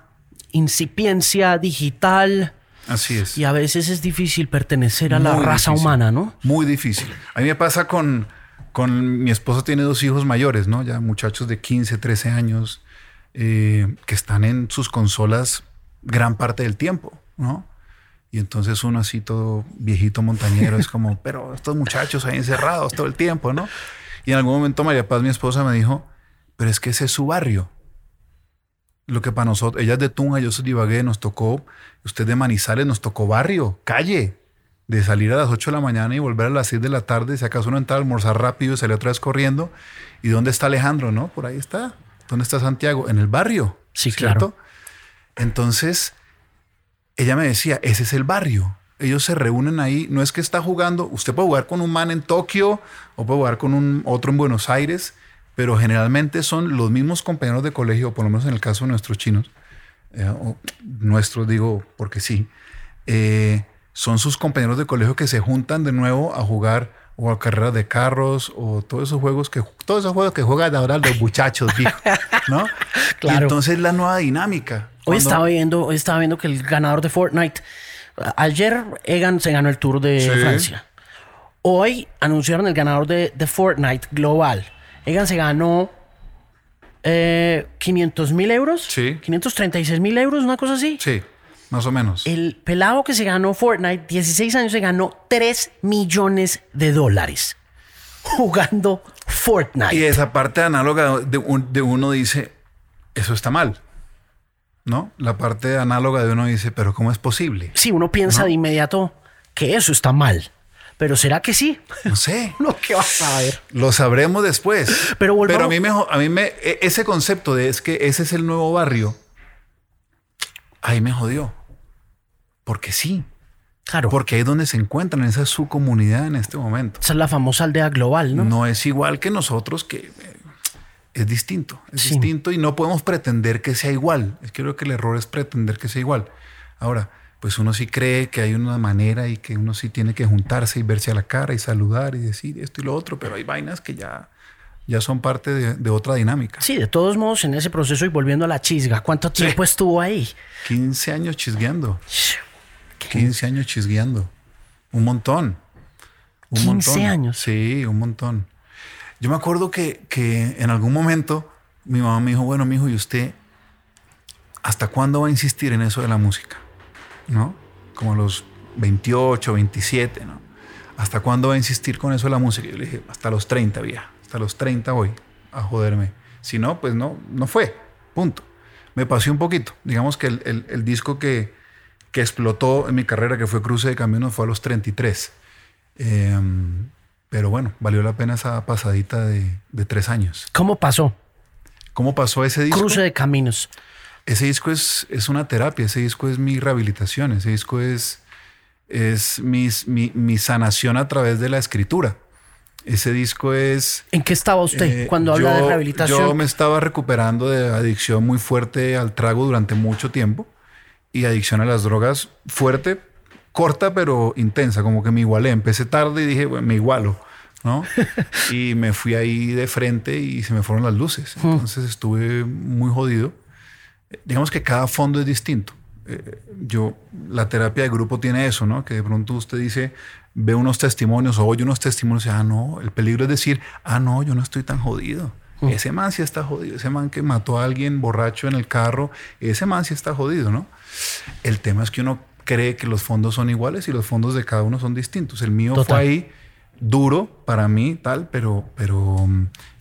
incipiencia digital Así es. y a veces es difícil pertenecer a la raza difícil. humana, ¿no? Muy difícil. A mí me pasa con, con mi esposo tiene dos hijos mayores, ¿no? Ya muchachos de 15, 13 años eh, que están en sus consolas gran parte del tiempo, ¿no? Y entonces uno así todo viejito montañero es como, pero estos muchachos ahí encerrados todo el tiempo, ¿no? Y en algún momento María Paz, mi esposa, me dijo, pero es que ese es su barrio. Lo que para nosotros, ella es de Tunja, yo soy de Ibagué, nos tocó, usted de Manizales, nos tocó barrio, calle, de salir a las 8 de la mañana y volver a las 6 de la tarde, si acaso uno entra a almorzar rápido y sale otra vez corriendo. ¿Y dónde está Alejandro? No, por ahí está. ¿Dónde está Santiago? En el barrio. Sí, claro. Entonces, ella me decía, ese es el barrio. Ellos se reúnen ahí. No es que está jugando. Usted puede jugar con un man en Tokio o puede jugar con un otro en Buenos Aires, pero generalmente son los mismos compañeros de colegio, por lo menos en el caso de nuestros chinos. eh, o nuestros digo porque sí. eh, son sus compañeros de colegio que se juntan de nuevo a jugar o a carreras de carros o todos esos juegos que todos esos juegos que juegan ahora los muchachos, viejo, ¿no? Claro. Y entonces la nueva dinámica. Hoy estaba viendo, hoy estaba viendo que el ganador de Fortnite, ayer Egan se ganó el Tour de Sí. Francia. Hoy anunciaron el ganador de, de Fortnite global. Egan se ganó eh, 500 mil euros. Sí. 536 mil euros, una cosa así. Sí, más o menos. El pelado que se ganó Fortnite, 16 años, se ganó 3 millones de dólares jugando Fortnite. Y esa parte análoga de, un- de uno dice, eso está mal. ¿No? La parte análoga de uno dice, pero ¿cómo es posible? Sí, uno piensa de inmediato que eso está mal. Pero ¿será que sí? No sé. No, ¿qué vas a ver? Lo sabremos después. Pero volvamos- a mí me, a mí me, e- ese concepto de es que ese es el nuevo barrio, ahí me jodió. Porque sí. Claro. Porque ahí es donde se encuentran, esa es su comunidad en este momento. Esa es la famosa aldea global, ¿no? No, es igual que nosotros, que eh, es distinto. Es Sí. distinto y no podemos pretender que sea igual. Es que creo que el error es pretender que sea igual. Ahora, pues uno sí cree que hay una manera y que uno sí tiene que juntarse y verse a la cara y saludar y decir esto y lo otro, pero hay vainas que ya, ya son parte de, de otra dinámica. Sí, de todos modos, en ese proceso y volviendo a la chisga, ¿cuánto tiempo estuvo ahí? 15 años chisgueando. 15 años chisgueando. Un montón. Un 15 montón. años. Sí, un montón. Yo me acuerdo que, que en algún momento mi mamá me dijo, bueno, mi hijo, ¿y usted hasta cuándo va a insistir en eso de la música? ¿No? Como a los 28, 27, ¿no? ¿Hasta cuándo va a insistir con eso de la música? Yo le dije, hasta los 30, vieja. Hasta los 30 voy a joderme. Si no, pues no, no fue. Punto. Me pasé un poquito. Digamos que el, el- el disco que, que explotó en mi carrera, que fue Cruce de Caminos, fue a los 33. Eh, pero bueno, valió la pena esa pasadita de, de tres años. ¿Cómo pasó? ¿Cómo pasó ese disco? Cruce de caminos. Ese disco es, es una terapia, ese disco es mi rehabilitación, ese disco es, es mis- mi, mi sanación a través de la escritura. Ese disco es... ¿En qué estaba usted eh, cuando habla yo- de rehabilitación? Yo me estaba recuperando de adicción muy fuerte al trago durante mucho tiempo y adicción a las drogas fuerte, corta pero intensa, como que me igualé. Empecé tarde y dije, bueno, me igualo, ¿no? y me fui ahí de frente y se me fueron las luces. Entonces estuve muy jodido. Digamos que cada fondo es distinto. Eh, yo, la terapia de grupo tiene eso, ¿no? Que de pronto usted dice, ve unos testimonios o oye unos testimonios y, ah, no, el peligro es decir, ah, no, yo no estoy tan jodido. Ese man sí está jodido. Ese man que mató a alguien borracho en el carro, ese man sí está jodido, ¿no? El tema es que uno cree que los fondos son iguales y los fondos de cada uno son distintos. El mío Total. fue ahí duro para mí, tal, pero, pero,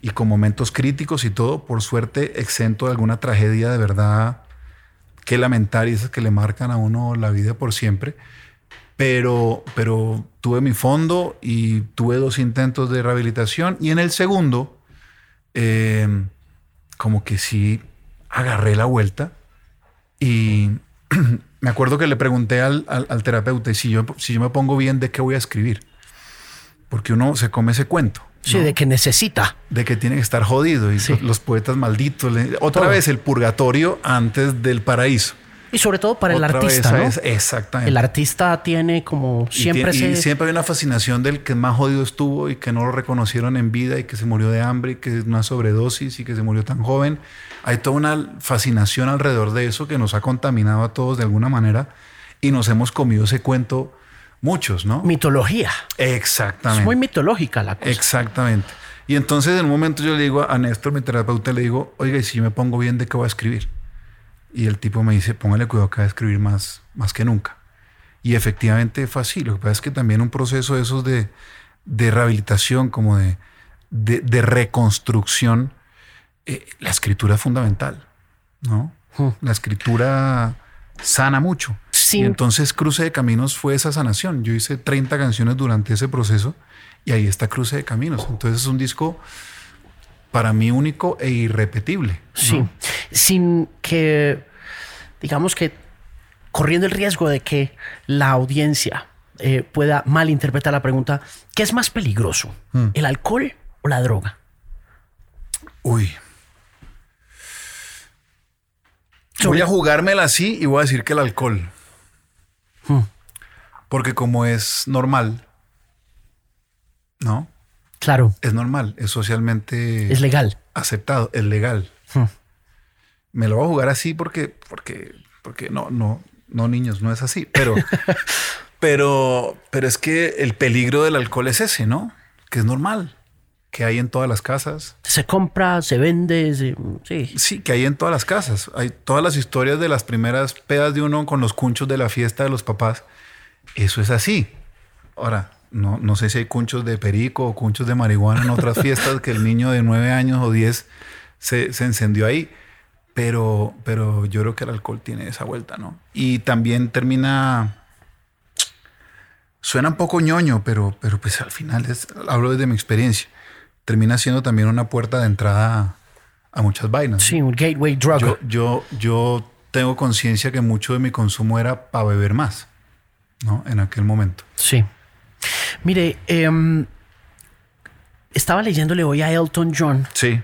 y con momentos críticos y todo, por suerte, exento de alguna tragedia de verdad que lamentar y esas que le marcan a uno la vida por siempre. Pero, pero tuve mi fondo y tuve dos intentos de rehabilitación y en el segundo, eh, como que sí agarré la vuelta y me acuerdo que le pregunté al, al, terapeuta si yo, si yo me pongo bien, ¿de qué voy a escribir? Porque uno se come ese cuento. Sí, de que necesita. De que tiene que estar jodido. Y los poetas malditos. otra vez el purgatorio antes del paraíso. Y sobre todo para el artista, ¿no? exactamente. El artista tiene como siempre y, siempre hay una fascinación del que más jodido estuvo y que no lo reconocieron en vida y que se murió de hambre y que es una sobredosis y que se murió tan joven. Hay toda una fascinación alrededor de eso que nos ha contaminado a todos de alguna manera y nos hemos comido ese cuento muchos, ¿no? Mitología. Exactamente. Es muy mitológica la cosa. Exactamente. Y entonces en un momento yo le digo a Néstor, mi terapeuta, le digo, oiga, y si yo me pongo bien, ¿de qué voy a escribir? Y el tipo me dice, póngale cuidado acá a escribir más, más que nunca. Y efectivamente fue así. Lo que pasa es que también un proceso de esos de, de rehabilitación, como de, de, reconstrucción, eh, la escritura es fundamental, ¿no? Hmm. La escritura sana mucho. Y entonces Cruce de Caminos fue esa sanación. Yo hice 30 canciones durante ese proceso y ahí está Cruce de Caminos. Entonces es un disco para mí único e irrepetible. Sí, sin que, digamos que, corriendo el riesgo de que la audiencia eh, pueda malinterpretar la pregunta, ¿qué es más peligroso? Mm. ¿El alcohol o la droga? Uy. Voy a jugármela así y voy a decir que el alcohol. Mm. Porque como es normal, ¿no? Claro. Es normal, es socialmente... Es legal. Aceptado, es legal. Hmm. Me lo voy a jugar así porque, porque, porque no, no, no, niños, no es así. Pero, pero, pero es que el peligro del alcohol es ese, ¿no? Que es normal, que hay en todas las casas. Se compra, se vende, sí. Sí, que hay en todas las casas. Hay todas las historias de las primeras pedas de uno con los cunchos de la fiesta de los papás. Eso es así. Ahora, no, no sé si hay cunchos de perico o cunchos de marihuana en otras fiestas que el niño de nueve años o diez se, encendió ahí. Pero, pero yo creo que el alcohol tiene esa vuelta, ¿no? Y también termina. Suena un poco ñoño, pero, pero pues al final hablo desde mi experiencia. Termina siendo también una puerta de entrada a muchas vainas. Sí, un gateway drug. Yo, yo, yo tengo conciencia que mucho de mi consumo era para beber más, ¿no? En aquel momento. Sí. Mire, em, estaba leyéndole hoy a Elton John. Sí.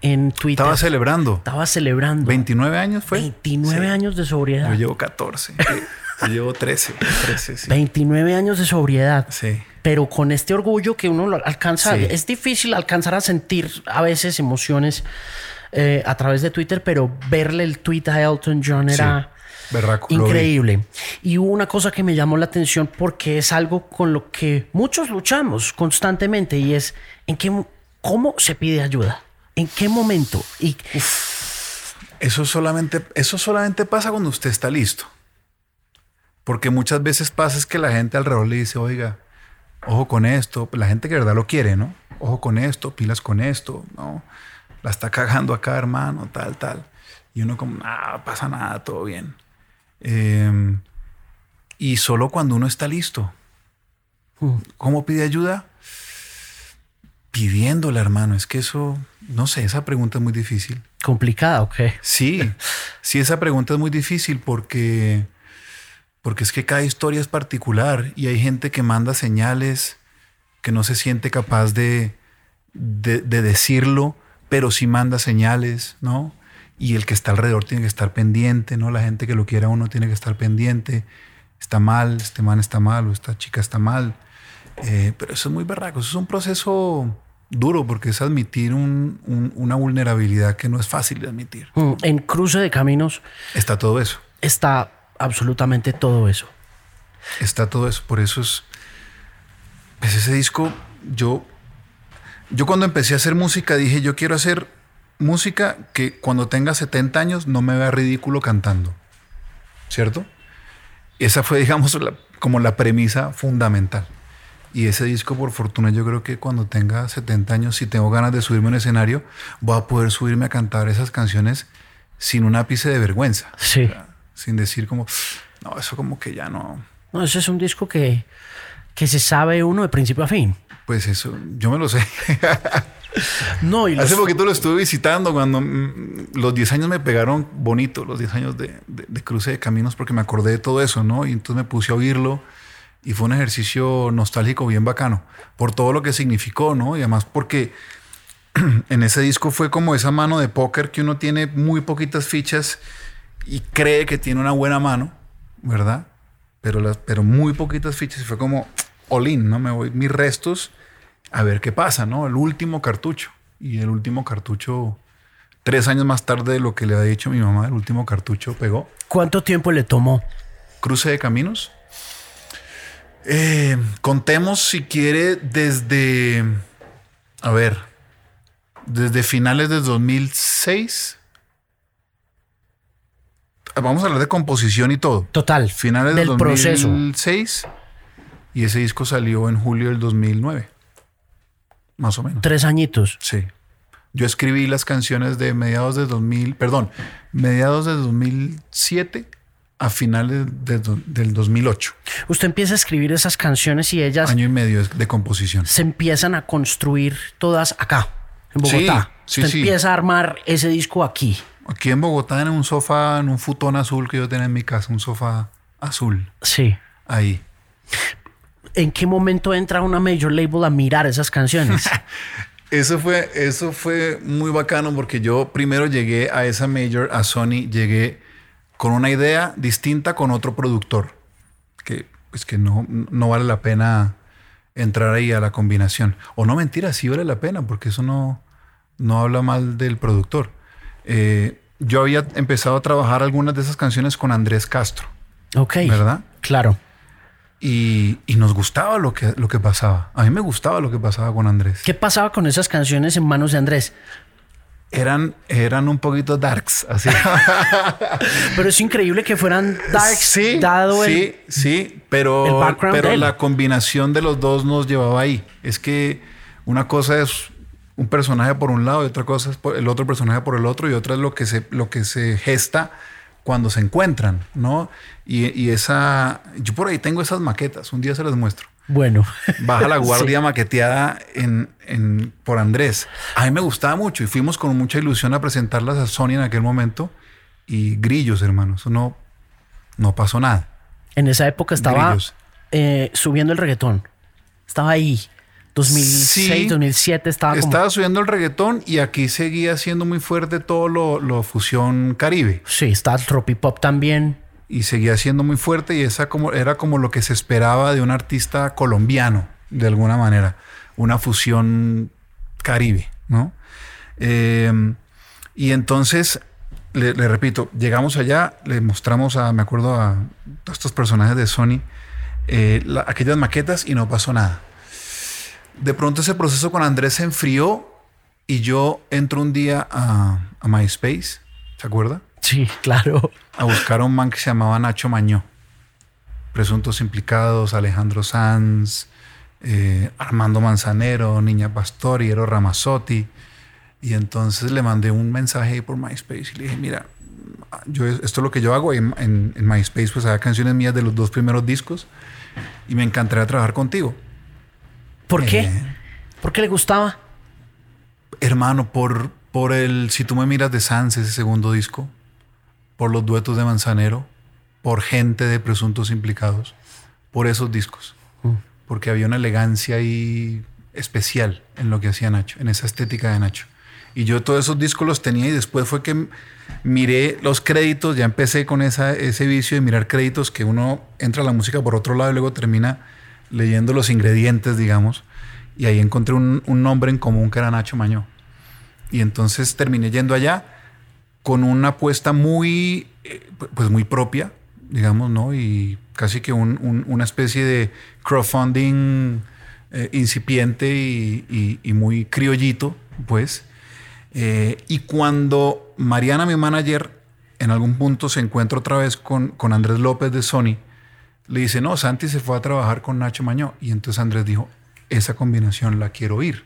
En Twitter. Estaba celebrando. Estaba celebrando. 29 años fue. 29 años de sobriedad. Yo llevo 14. Yo llevo 13. 13 sí. 29 años de sobriedad. Sí. Pero con este orgullo que uno lo alcanza. Es difícil alcanzar a sentir a veces emociones eh, a través de Twitter, pero verle el tweet a Elton John era. Increíble. Y hubo una cosa que me llamó la atención porque es algo con lo que muchos luchamos constantemente y es en qué, cómo se pide ayuda, en qué momento. Y eso solamente, eso solamente pasa cuando usted está listo. Porque muchas veces pasa es que la gente alrededor le dice, oiga, ojo con esto, la gente que de verdad lo quiere, ¿no? Ojo con esto, pilas con esto, ¿no? La está cagando acá, hermano, tal, tal. Y uno como, nada, pasa nada, todo bien. Em, y solo cuando uno está listo. Hmm. ¿Cómo pide ayuda? Pidiéndola, hermano. Es que eso, no sé, esa pregunta es muy difícil. ¿Complicada o qué? Sí, sí, esa pregunta es muy difícil porque, porque es que cada historia es particular y hay gente que manda señales que no se siente capaz de, de, de decirlo, pero sí manda señales, ¿no? y el que está alrededor tiene que estar pendiente, ¿no? La gente que lo quiera uno tiene que estar pendiente. Está mal, este man está mal o esta chica está mal. Eh, pero eso es muy berraco. Eso es un proceso duro porque es admitir una vulnerabilidad que no es fácil de admitir. Mm, en Cruce de Caminos. Está todo eso. Está absolutamente todo eso. Está todo eso. Por eso es. Pues ese disco, yo. Yo cuando empecé a hacer música dije, yo quiero hacer música que cuando tenga 70 años no me vea ridículo cantando. ¿Cierto? Esa fue, digamos, como la premisa fundamental. Y ese disco, por fortuna, yo creo que cuando tenga 70 años, si tengo ganas de subirme a un escenario, voy a poder subirme a cantar esas canciones sin un ápice de vergüenza. Sí. O sea, sin decir como, no, eso como que ya no. No, ese es un disco que, que se sabe uno de principio a fin. Pues eso, yo me lo sé. No, y los- Hace poquito lo estuve visitando cuando mm, los 10 años me pegaron bonito, los 10 años de, de- de cruce de caminos, porque me acordé de todo eso, ¿no? Y entonces me puse a oírlo y fue un ejercicio nostálgico bien bacano, por todo lo que significó, ¿no? Y además porque en ese disco fue como esa mano de póker que uno tiene muy poquitas fichas y cree que tiene una buena mano, ¿verdad? Pero, las, pero muy poquitas fichas y fue como in, ¿no? Me voy mis restos a ver qué pasa, ¿no? El último cartucho. Y el último cartucho, tres años más tarde de lo que le había dicho mi mamá, el último cartucho pegó. ¿Cuánto tiempo le tomó? Cruce de caminos. Eh, contemos si quiere desde, a ver, desde finales de 2006. Vamos a hablar de composición y todo. Total. Finales del del proceso. 2006 y ese disco salió en julio del 2009. Más o menos. Tres añitos. Sí. Yo escribí las canciones de mediados de 2000, perdón, mediados de 2007 a finales de del 2008. Usted empieza a escribir esas canciones y ellas Año y medio de composición. se empiezan a construir todas acá, en Bogotá. Sí, sí, Usted sí. empieza a armar ese disco aquí. Aquí en Bogotá, en un sofá, en un futón azul que yo tenía en mi casa, un sofá azul, Sí. ahí. ¿En qué momento entra una major label a mirar esas canciones? Eso fue, eso fue muy bacano porque yo primero llegué a esa major, a Sony, llegué con una idea distinta con otro productor, que es que no, no vale la pena entrar ahí a la combinación. O no mentira, sí vale la pena porque eso no, no habla mal del productor. Eh, yo había empezado a trabajar algunas de esas canciones con Andrés Castro, ok. ¿verdad? Claro. Y, y nos gustaba lo que, lo que pasaba. A mí me gustaba lo que pasaba con Andrés. ¿Qué pasaba con esas canciones en manos de Andrés? Eran, eran un poquito darks, así. Pero es increíble que fueran darks sí, dado el... sí, sí, pero, el de pero él. la combinación de los dos nos llevaba ahí. Es que una cosa es un personaje por un lado y otra cosa es por- el otro personaje por el otro y otra es lo que se, lo que se gesta cuando se encuentran, ¿no? Y, y esa, yo por ahí tengo esas maquetas, un día se las muestro. Bueno. Baja la guardia maqueteada en, en- por Andrés. A mí me gustaba mucho y fuimos con mucha ilusión a presentarlas a Sony en aquel momento. Y grillos, hermano, eso no, no pasó nada. En esa época estaba eh, subiendo el reggaetón. Estaba ahí. 2006, Sí. 2007 estaba como... Estaba subiendo el reggaetón y aquí seguía siendo muy fuerte todo lo, lo fusión caribe. Sí, está el tropipop también. Y seguía siendo muy fuerte y esa como, era como lo que se esperaba de un artista colombiano, de alguna manera. Una fusión caribe, ¿no? Eh, y entonces, le, le repito, llegamos allá, le mostramos a, me acuerdo, a todos estos personajes de Sony, eh, la- aquellas maquetas y no pasó nada. De pronto ese proceso con Andrés se enfrió y yo entro un día a, a MySpace, ¿se acuerda? Sí, claro. a buscar a un man que se llamaba Nacho Mañó. Presuntos implicados, Alejandro Sanz, eh, Armando Manzanero, Niña Pastori, Ero Ramazzotti. Y entonces le mandé un mensaje ahí por MySpace y le dije, mira, yo, esto es lo que yo hago. En, en- en MySpace pues hay canciones mías de los dos primeros discos y me encantaría trabajar contigo. ¿Por qué? Eh, ¿Por qué le gustaba? Hermano, por, por el Si tú me miras de Sanz, ese segundo disco, por los duetos de Manzanero, por gente de presuntos implicados, por esos discos. Porque había una elegancia ahí especial en lo que hacía Nacho, en esa estética de Nacho. Y yo todos esos discos los tenía y después fue que miré los créditos, ya empecé con esa, ese vicio de mirar créditos que uno entra a la música por otro lado y luego termina leyendo los ingredientes, digamos. Y ahí encontré un, nombre en común que era Nacho Mañó. Y entonces terminé yendo allá con una apuesta muy, eh, pues muy propia, digamos, ¿no? Y casi que un- un- una especie de crowdfunding eh, incipiente y muy criollito, pues. Eh, y cuando Mariana, mi manager, en algún punto se encuentra otra vez con, con Andrés López de Sony, Le dice, no, Santi se fue a trabajar con Nacho Mañó. Y entonces Andrés dijo, esa combinación la quiero oír.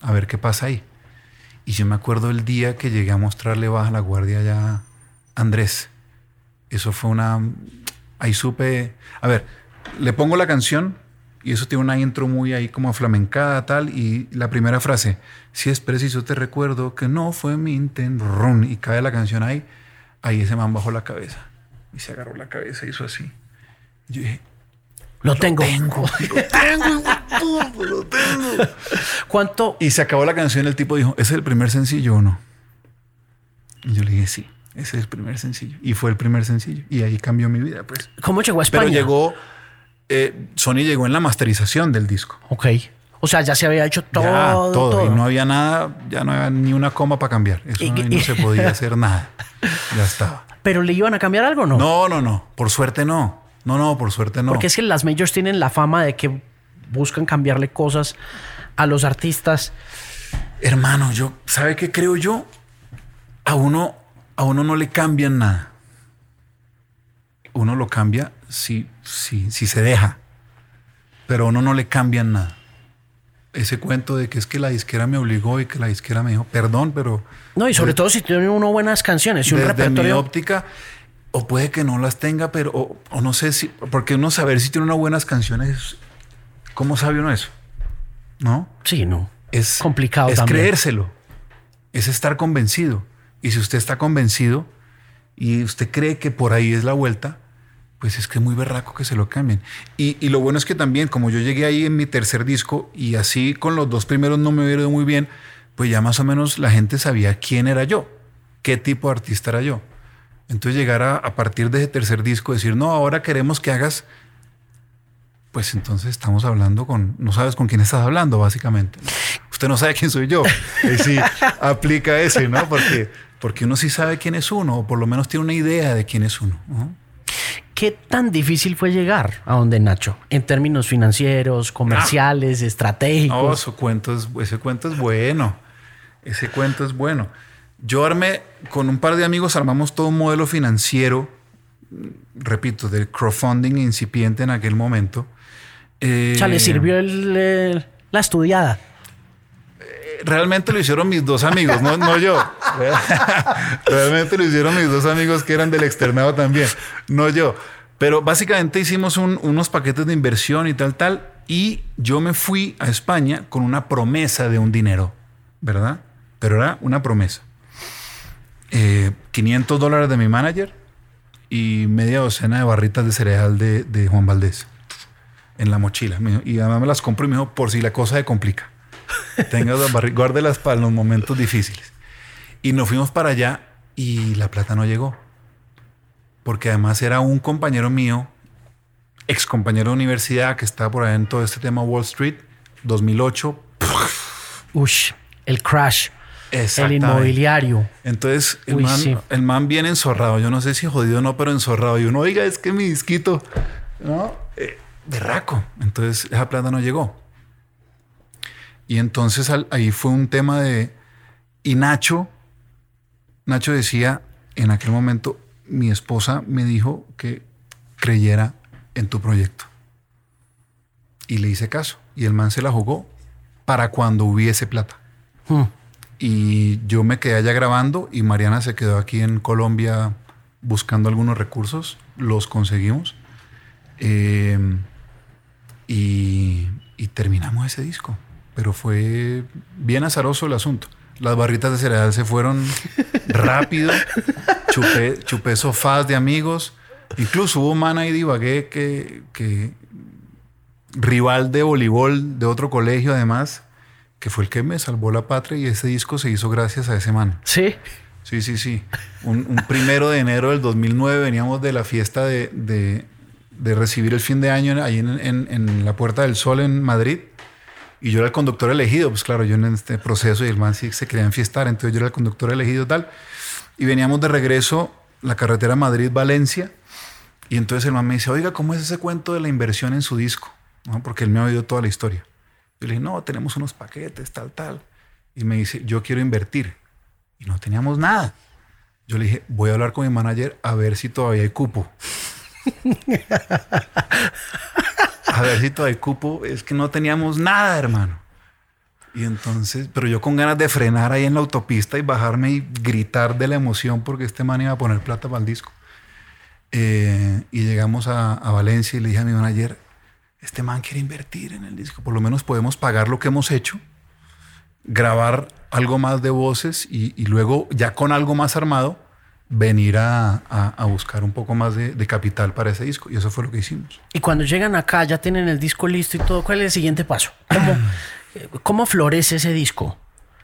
A ver qué pasa ahí. Y yo me acuerdo el día que llegué a mostrarle Baja la Guardia ya a Andrés. Eso fue una... Ahí supe... A ver, le pongo la canción y eso tiene una intro muy ahí como flamencada tal y la primera frase, si es preciso te recuerdo que no fue mi intención y cae la canción ahí, ahí ese man bajó la cabeza y se agarró la cabeza y hizo así. Yo dije, lo tengo. Lo tengo, lo tengo, lo tengo. ¿Cuánto? Y se acabó la canción, el tipo dijo, ¿ese es el primer sencillo o no? Y yo le dije, sí, ese es el primer sencillo. Y fue el primer sencillo. Y ahí cambió mi vida, pues. ¿Cómo llegó a España? Pero llegó, eh, Sony llegó en la masterización del disco. Ok. O sea, ya se había hecho todo. Ya, todo, todo. Y no había nada, ya no había ni una coma para cambiar. Eso Y- no, no se podía hacer nada. Ya estaba. ¿Pero le iban a cambiar algo o no? No, no, no. Por suerte no. No, no, por suerte no. Porque es que las majors tienen la fama de que buscan cambiarle cosas a los artistas. Hermano, yo, ¿sabe qué creo yo? A uno, a uno no le cambian nada. Uno lo cambia si, si, si se deja. Pero a uno no le cambian nada. Ese cuento de que es que la disquera me obligó y que la disquera me dijo, perdón, pero No, y sobre todo si tiene uno buenas canciones y un desde mi óptica, o puede que no las tenga, pero, o, o no sé si, porque uno saber si tiene unas buenas canciones, ¿cómo sabe uno eso? ¿No? Sí, no. es Complicado Es también. creérselo, es estar convencido. Y si usted está convencido y usted cree que por ahí es la vuelta, pues es que es muy berraco que se lo cambien. Y, y lo bueno es que también, como yo llegué ahí en mi tercer disco y así con los dos primeros no me hubiera ido muy bien, pues ya más o menos la gente sabía quién era yo, qué tipo de artista era yo. Entonces llegar a, a partir de ese tercer disco, decir, no, ahora queremos que hagas, pues entonces estamos hablando con, no sabes con quién estás hablando, básicamente. Usted no sabe quién soy yo. Y sí, aplica ese, ¿no? Porque, porque uno sí sabe quién es uno, o por lo menos tiene una idea de quién es uno. ¿no? ¿Qué tan difícil fue llegar a donde Nacho? En términos financieros, comerciales, No, estratégicos. su cuento es, ese cuento es bueno. Ese cuento es bueno. Yo armé, con un par de amigos, armamos todo un modelo financiero, repito, de crowdfunding incipiente en aquel momento. Eh, o sea, le sirvió el, eh, la estudiada. Realmente lo hicieron mis dos amigos, no, no yo. Realmente lo hicieron mis dos amigos que eran del externado también, no yo. Pero básicamente hicimos un- unos paquetes de inversión y tal, tal. Y yo me fui a España con una promesa de un dinero, ¿verdad? Pero era una promesa. Eh, 500 dólares de mi manager y media docena de barritas de cereal de, de Juan Valdés en la mochila. Y además me las compro y me dijo, por si la cosa se complica. Tenga las barri- guárdelas para los momentos difíciles. Y nos fuimos para allá y la plata no llegó. Porque además era un compañero mío, ex compañero de universidad, que estaba por ahí en todo este tema Wall Street, 2008. Ush, el crash, el inmobiliario. Entonces el, Uy, man, sí. el man viene enzorrado. Yo no sé si jodido o no, pero enzorrado. Y uno, oiga, es que mi disquito, ¿no? Eh, berraco. Entonces esa plata no llegó. Y entonces al- ahí fue un tema de... Y Nacho, Nacho decía, en aquel momento, mi esposa me dijo que creyera en tu proyecto. Y le hice caso. Y el man se la jugó para cuando hubiese plata. Hmm. Y yo me quedé allá grabando y Mariana se quedó aquí en Colombia buscando algunos recursos. Los conseguimos. Eh, y, y terminamos ese disco. Pero fue bien azaroso el asunto. Las barritas de cereal se fueron rápido. Chupé, chupé sofás de amigos. Incluso hubo un man ahí de Ibagué que, que rival de voleibol de otro colegio además, que fue el que me salvó la patria y ese disco se hizo gracias a ese man. Sí. Sí, sí, sí. Un, un primero de enero del 2009 veníamos de la fiesta de, de- de recibir el fin de año ahí en, en- en la Puerta del Sol en Madrid. Y yo era el conductor elegido, pues claro, yo en este proceso y el man sí se quería enfiestar, entonces yo era el conductor elegido tal. Y veníamos de regreso la carretera Madrid-Valencia. Y entonces el man me dice, oiga, ¿cómo es ese cuento de la inversión en su disco? ¿No? Porque él me ha oído toda la historia. Yo le dije, no, tenemos unos paquetes, tal, tal. Y me dice, yo quiero invertir. Y no teníamos nada. Yo le dije, voy a hablar con mi manager a ver si todavía hay cupo. A ver si todavía cupo. Es que no teníamos nada, hermano. Y entonces, pero yo con ganas de frenar ahí en la autopista y bajarme y gritar de la emoción porque este man iba a poner plata para el disco. Eh, y llegamos a, a Valencia y le dije a mi manager, este man quiere invertir en el disco, por lo menos podemos pagar lo que hemos hecho, grabar algo más de voces y, y luego ya con algo más armado, venir a, a, buscar un poco más de, de, capital para ese disco. Y eso fue lo que hicimos. Y cuando llegan acá, ya tienen el disco listo y todo, ¿cuál es el siguiente paso? ¿Cómo, cómo florece ese disco?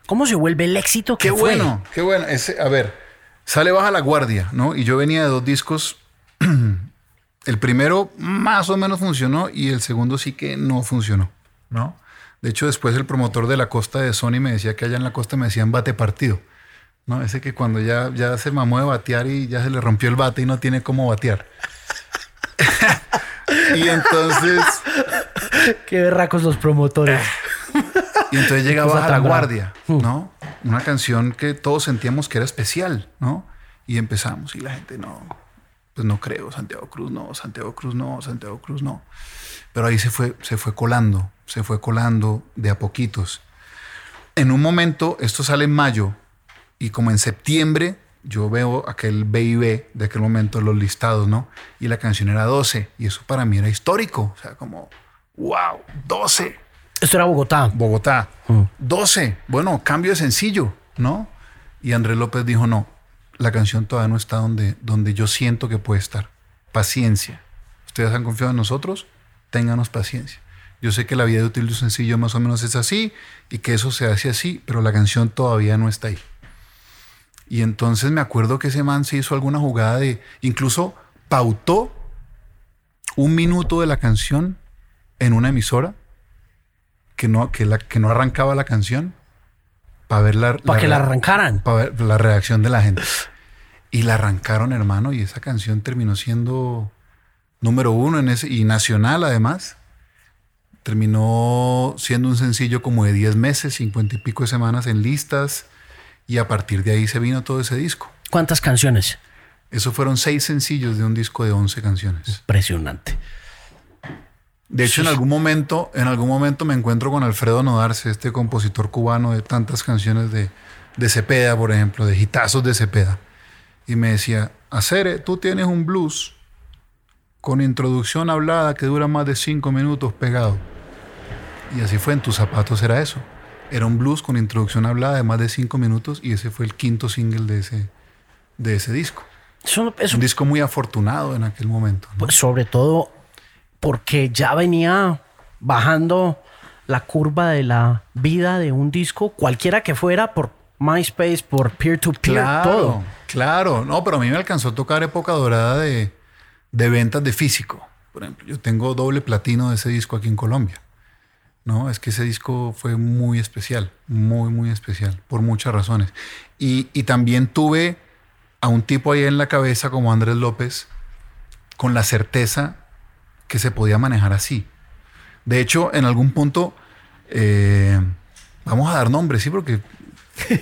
¿Cómo se vuelve el éxito que qué fue? bueno, qué bueno. Ese, a ver, sale Baja la Guardia, ¿no? Y yo venía de dos discos. el primero más o menos funcionó y el segundo sí que no funcionó, ¿no? De hecho, después el promotor de la costa de Sony me decía que allá en la costa me decían bate partido. ¿no? Ese que cuando ya, ya se mamó de batear y ya se le rompió el bate y no tiene cómo batear. y entonces. Qué berracos los promotores. y entonces llegaba a la guardia, ¿no? Una canción que todos sentíamos que era especial, ¿no? Y empezamos y la gente no, pues no creo, Santiago Cruz no, Santiago Cruz no, Santiago Cruz no. Pero ahí se fue, se fue colando, se fue colando de a poquitos. En un momento, esto sale en mayo, y como en septiembre yo veo aquel BIB de aquel momento, los listados, ¿no? Y la canción era 12. Y eso para mí era histórico. O sea, como, wow, 12. Esto era Bogotá. Bogotá. Mm. 12. Bueno, cambio de sencillo, ¿no? Y Andrés López dijo, no, la canción todavía no está donde, donde yo siento que puede estar. Paciencia. Ustedes han confiado en nosotros, ténganos paciencia. Yo sé que la vida de útil de sencillo más o menos es así y que eso se hace así, pero la canción todavía no está ahí. Y entonces me acuerdo que ese man se hizo alguna jugada de, incluso pautó un minuto de la canción en una emisora que no, que la, que no arrancaba la canción para ver la... Para que la arrancaran. Para ver la reacción de la gente. Y la arrancaron, hermano, y esa canción terminó siendo número uno en ese, y nacional además. Terminó siendo un sencillo como de 10 meses, 50 y pico de semanas en listas y a partir de ahí se vino todo ese disco. ¿Cuántas canciones? Eso fueron seis sencillos de un disco de 11 canciones. Impresionante. De hecho, en algún momento, en algún momento me encuentro con Alfredo Nodarse, este compositor cubano de tantas canciones de, de Cepeda, por ejemplo, de hitazos de Cepeda. Y me decía, Acere, tú tienes un blues con introducción hablada que dura más de cinco minutos pegado. Y así fue, en tus zapatos era eso. Era un blues con introducción hablada de más de cinco minutos y ese fue el quinto single de ese, de ese disco. Eso, un disco muy afortunado en aquel momento. Pues sobre todo porque ya venía bajando la curva de la vida de un disco, cualquiera que fuera, por MySpace, por peer-to-peer, claro, todo. Claro, no, pero a mí me alcanzó a tocar época dorada de, de ventas de físico. Por ejemplo, yo tengo doble platino de ese disco aquí en Colombia. No, es que ese disco fue muy especial, muy, muy especial, por muchas razones. Y, también tuve a un tipo ahí en la cabeza como Andrés López, con la certeza que se podía manejar así. De hecho, en algún punto, eh, vamos a dar nombres, sí, porque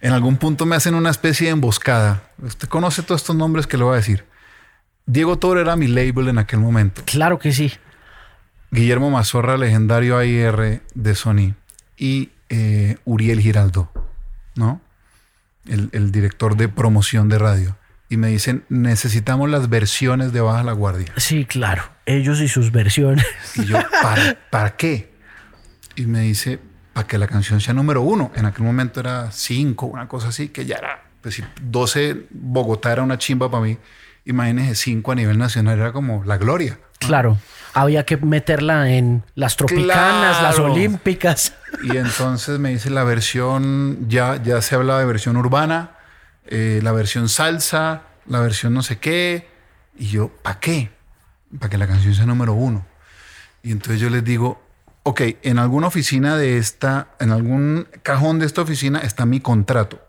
en algún punto me hacen una especie de emboscada. Usted conoce todos estos nombres que le voy a decir. Diego Toro era mi label en aquel momento. Claro que sí. Guillermo Mazorra, legendario AIR de Sony, y eh, Uriel Giraldo, ¿no? El, director de promoción de radio. Y me dicen, necesitamos las versiones de Baja la Guardia. Sí, claro, ellos y sus versiones. Y yo, ¿para, ¿para qué? Y me dice, para que la canción sea número uno. En aquel momento era cinco, una cosa así, que ya era, pues si 12, Bogotá era una chimba para mí. Imagínese, cinco a nivel nacional era como la gloria. Claro había que meterla en las tropicanas, las olímpicas. Y entonces me dice la versión, ya, ya se hablaba de versión urbana, eh, la versión salsa, la versión no sé qué. Y yo, ¿para qué? Para que la canción sea número uno. Y entonces yo les digo, ok, en alguna oficina de esta, en algún cajón de esta oficina está mi contrato.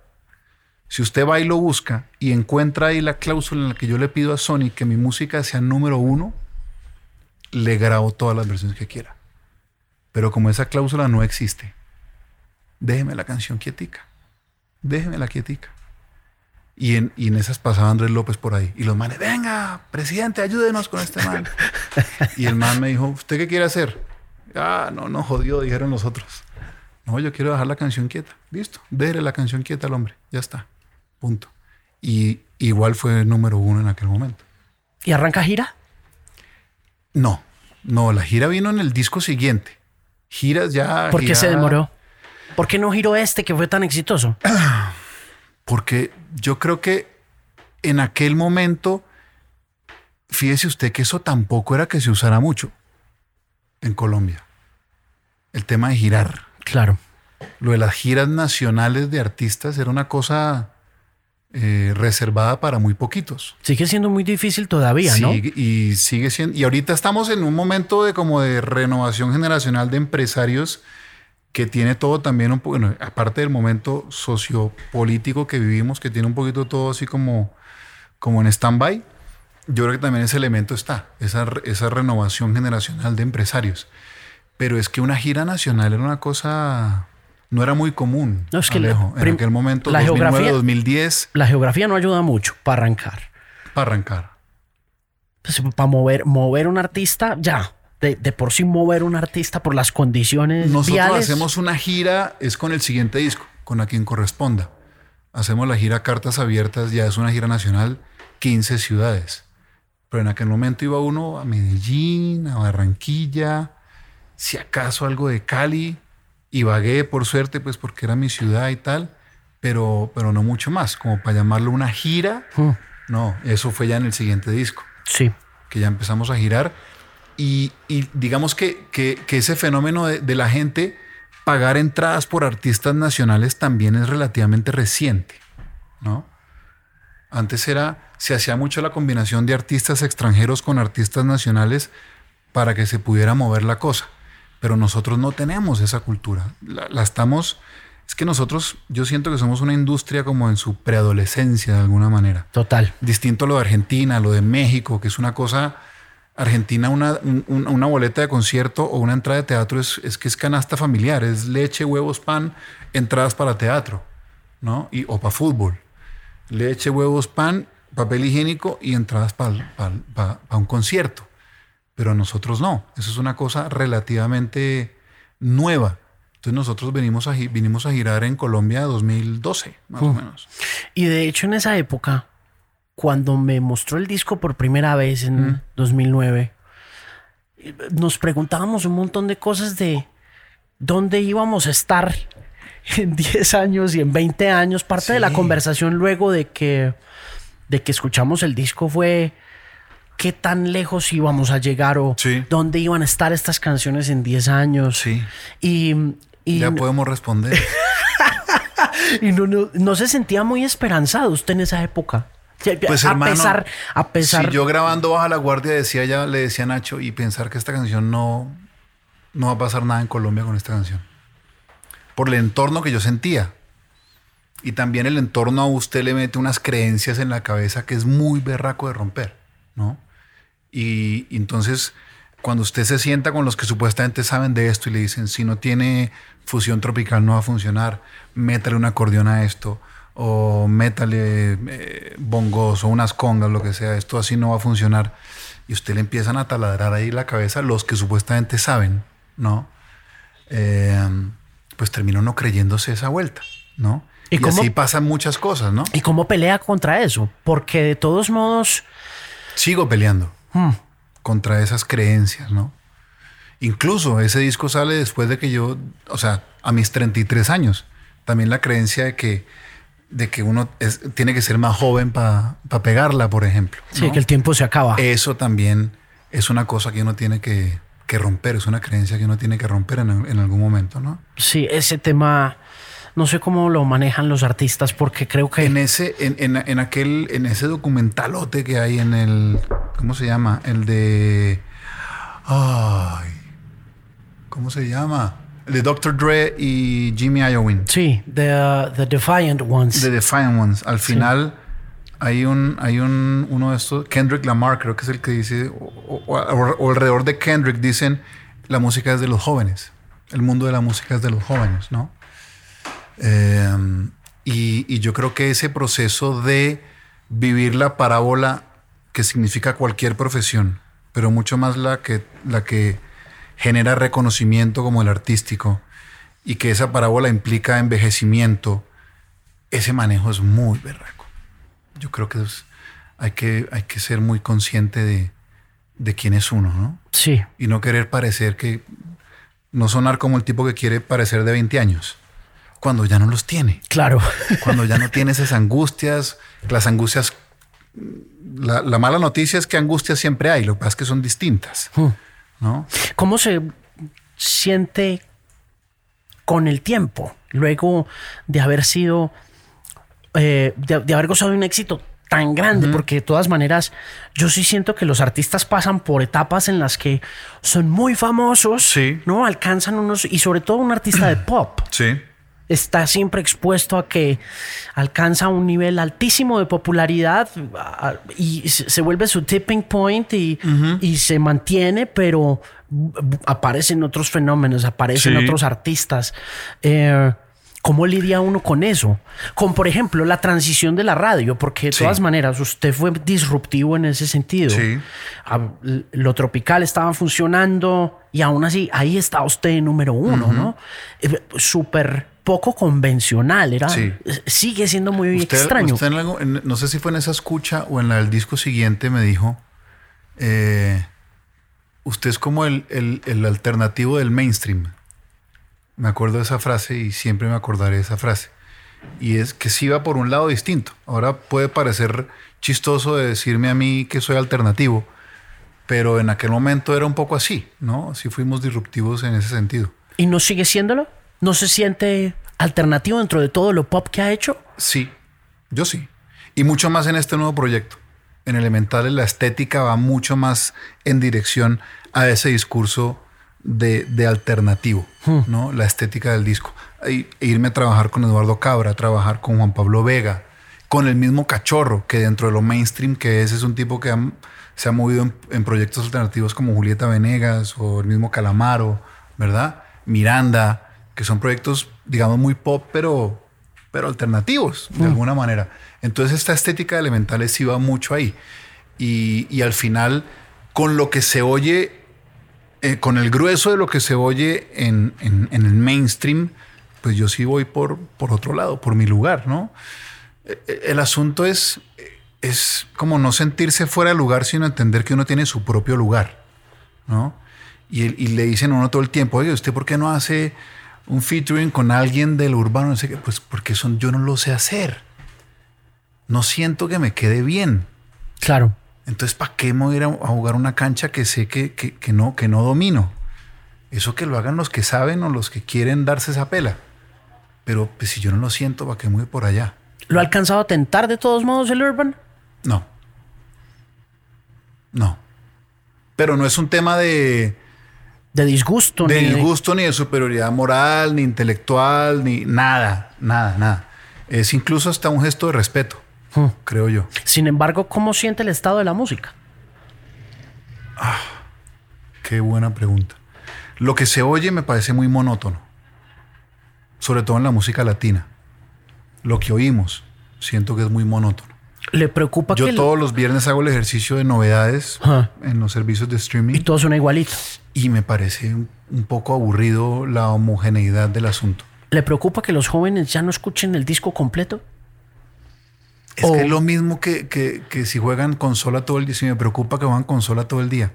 Si usted va y lo busca y encuentra ahí la cláusula en la que yo le pido a Sony que mi música sea número uno, le grabo todas las versiones que quiera. Pero como esa cláusula no existe, déjeme la canción quietica. Déjeme la quietica. Y en, y en esas pasaba Andrés López por ahí. Y los manes, venga, presidente, ayúdenos con este man. y el man me dijo, ¿usted qué quiere hacer? Ah, no, no, jodió, dijeron los otros. No, yo quiero dejar la canción quieta. Listo, déjele la canción quieta al hombre. Ya está. Punto. Y igual fue número uno en aquel momento. ¿Y arranca gira? No, no, la gira vino en el disco siguiente. Giras ya. ¿Por qué se demoró? ¿Por qué no giró este que fue tan exitoso? Porque yo creo que en aquel momento, fíjese usted que eso tampoco era que se usara mucho en Colombia. El tema de girar. Claro. Lo de las giras nacionales de artistas era una cosa eh, reservada para muy poquitos. Sigue siendo muy difícil todavía, ¿no? Y sigue siendo. Y ahorita estamos en un momento de como de renovación generacional de empresarios que tiene todo también un poco, bueno, aparte del momento sociopolítico que vivimos, que tiene un poquito todo así como, como en stand-by, yo creo que también ese elemento está, esa, esa renovación generacional de empresarios. Pero es que una gira nacional era una cosa, no era muy común. No, es que Alejo. en aquel momento, la 2009, geografía, 2010. La geografía no ayuda mucho para arrancar. Para arrancar. Pues, para mover, mover un artista, ya, de, de, por sí mover un artista por las condiciones Nosotros viales. hacemos una gira, es con el siguiente disco, con a quien corresponda. Hacemos la gira Cartas Abiertas, ya es una gira nacional, 15 ciudades. Pero en aquel momento iba uno a Medellín, a Barranquilla, si acaso algo de Cali, Ibagué, por suerte, pues porque era mi ciudad y tal, pero, pero no mucho más, como para llamarlo una gira. Hmm. No, eso fue ya en el siguiente disco. Sí. Que ya empezamos a girar y, y digamos que, que, que, ese fenómeno de, de, la gente pagar entradas por artistas nacionales también es relativamente reciente, ¿no? Antes era, se hacía mucho la combinación de artistas extranjeros con artistas nacionales para que se pudiera mover la cosa, pero nosotros no tenemos esa cultura, la, la estamos... Es que nosotros, yo siento que somos una industria como en su preadolescencia de alguna manera. Total. Distinto a lo de Argentina, lo de México, que es una cosa Argentina una, un, una, boleta de concierto o una entrada de teatro es, es, que es canasta familiar, es leche, huevos, pan, entradas para teatro, ¿no? Y, o para fútbol. Leche, huevos, pan, papel higiénico y entradas para pa, pa, pa un concierto. Pero nosotros no. Eso es una cosa relativamente nueva. Entonces nosotros venimos a, vinimos a girar en Colombia 2012, más uh. o menos. Y de hecho en esa época, cuando me mostró el disco por primera vez en mm. 2009, nos preguntábamos un montón de cosas de dónde íbamos a estar en 10 años y en 20 años. Parte sí. de la conversación luego de que, de que escuchamos el disco fue qué tan lejos íbamos a llegar o sí. dónde iban a estar estas canciones en 10 años. Sí. Y, y ya podemos responder. y no, no, no se sentía muy esperanzado usted en esa época. Pues, a hermano, pesar, a pesar. Si yo grabando Baja la Guardia decía ya, le decía a Nacho, y pensar que esta canción no, no va a pasar nada en Colombia con esta canción. Por el entorno que yo sentía. Y también el entorno a usted le mete unas creencias en la cabeza que es muy berraco de romper, ¿no? Y, y entonces, cuando usted se sienta con los que supuestamente saben de esto y le dicen, si no tiene fusión tropical no va a funcionar, métale un acordeón a esto, o métale eh, bongos o unas congas, lo que sea, esto así no va a funcionar. Y usted le empiezan a taladrar ahí la cabeza los que supuestamente saben, ¿no? Eh, pues termina no creyéndose esa vuelta, ¿no? ¿Y, y cómo, así pasan muchas cosas, ¿no? ¿Y cómo pelea contra eso? Porque de todos modos... Sigo peleando hmm, contra esas creencias, ¿no? Incluso ese disco sale después de que yo, o sea, a mis 33 años, también la creencia de que de que uno es, tiene que ser más joven para pa pegarla, por ejemplo. Sí, que el tiempo se acaba. Eso también es una cosa que uno tiene que, que romper, es una creencia que uno tiene que romper en, en, algún momento, ¿no? Sí, ese tema, no sé cómo lo manejan los artistas, porque creo que... En ese, en, en, en aquel, en ese documentalote que hay en el, ¿cómo se llama? El de... Ay, ¿cómo se llama? De Dr. Dre y Jimmy Iovine. Sí, The, uh, the Defiant Ones. The Defiant Ones. Al final sí. hay un hay un uno de estos Kendrick Lamar creo que es el que dice o, o, o, alrededor de Kendrick dicen la música es de los jóvenes. El mundo de la música es de los jóvenes, ¿no? Eh, Y, y yo creo que ese proceso de vivir la parábola que significa cualquier profesión, pero mucho más la que, la que genera reconocimiento como el artístico y que esa parábola implica envejecimiento, ese manejo es muy berraco. Yo creo que es- hay, que hay que ser muy consciente de, de quién es uno, ¿no? Sí. Y no querer parecer que... No sonar como el tipo que quiere parecer de 20 años, cuando ya no los tiene Claro. cuando ya no tiene esas angustias, las angustias, la, la mala noticia es que angustias siempre hay, lo que pasa es que son distintas, ¿no? ¿Cómo se siente con el tiempo, luego de haber sido, eh, de, de haber gozado de un éxito tan grande? Porque de todas maneras, yo sí siento que los artistas pasan por etapas en las que son muy famosos, Sí. ¿no? Alcanzan unos, y sobre todo un artista de pop. Sí. Está siempre expuesto a que alcanza un nivel altísimo de popularidad y se vuelve su tipping point y, y se mantiene, pero aparecen otros fenómenos, aparecen Sí. otros artistas. Eh, ¿Cómo lidia uno con eso? Con, por ejemplo, la transición de la radio, porque de Sí. todas maneras usted fue disruptivo en ese sentido. Sí. Lo tropical estaba funcionando y aún así ahí está usted número uno, ¿no? Eh, Súper poco convencional, era, Sí. sigue siendo muy Usted, extraño. usted en algo- en- no sé si fue en esa escucha o en la del disco siguiente me dijo, eh, usted es como el, el- el alternativo del mainstream. Me acuerdo de esa frase y siempre me acordaré de esa frase. Y es que sí va por un lado distinto. Ahora puede parecer chistoso de decirme a mí que soy alternativo, pero en aquel momento era un poco así, ¿no? Sí fuimos disruptivos en ese sentido. ¿Y no sigue siéndolo? ¿No se siente alternativo dentro de todo lo pop que ha hecho? Sí, yo sí. Y mucho más en este nuevo proyecto. En Elementales la estética va mucho más en dirección a ese discurso de, de alternativo, ¿no? La estética del disco. E e irme a trabajar con Eduardo Cabra, a trabajar con Juan Pablo Vega, con el mismo Cachorro, que dentro de lo mainstream que es, es un tipo que ha- se ha movido en, en proyectos alternativos como Julieta Venegas o el mismo Calamaro, ¿verdad? Miranda, que son proyectos, digamos, muy pop, pero, pero alternativos de alguna manera. Entonces esta estética de elementales sí va mucho ahí. Y, y al final, con lo que se oye, eh, con el grueso de lo que se oye en, en- en el mainstream, pues yo sí voy por, por otro lado, por mi lugar, ¿no? Eh, eh, El asunto es, es como no sentirse fuera de lugar, sino entender que uno tiene su propio lugar, ¿no? Y, y le dicen a uno todo el tiempo, oye, ¿usted por qué no hace un featuring con alguien del urbano? No sé qué. Pues porque son, yo no lo sé hacer. No siento que me quede bien. Claro. Entonces, ¿para qué me voy a ir a jugar una cancha que sé que, que- que no, que no domino? Eso que lo hagan los que saben o los que quieren darse esa pela. Pero pues, si yo no lo siento, ¿para qué me voy por allá? ¿Lo ha alcanzado a tentar de todos modos el Urban? No. No. Pero no es un tema de, De disgusto. de ni disgusto, ni de superioridad moral, ni intelectual, ni nada, nada, nada. Es incluso hasta un gesto de respeto, Hmm. creo yo. Sin embargo, ¿cómo siente el estado de la música? Qué buena pregunta. Lo que se oye me parece muy monótono, sobre todo en la música latina. Lo que oímos, siento que es muy monótono. ¿Le preocupa Yo que todos los viernes hago el ejercicio de novedades en los servicios de streaming y todo suena igualito? y me parece un, un poco aburrido la homogeneidad del asunto. ¿Le preocupa que los jóvenes ya no escuchen el disco completo? Es O- que es lo mismo que, que- que si juegan consola todo el día. Si me preocupa que juegan consola todo el día.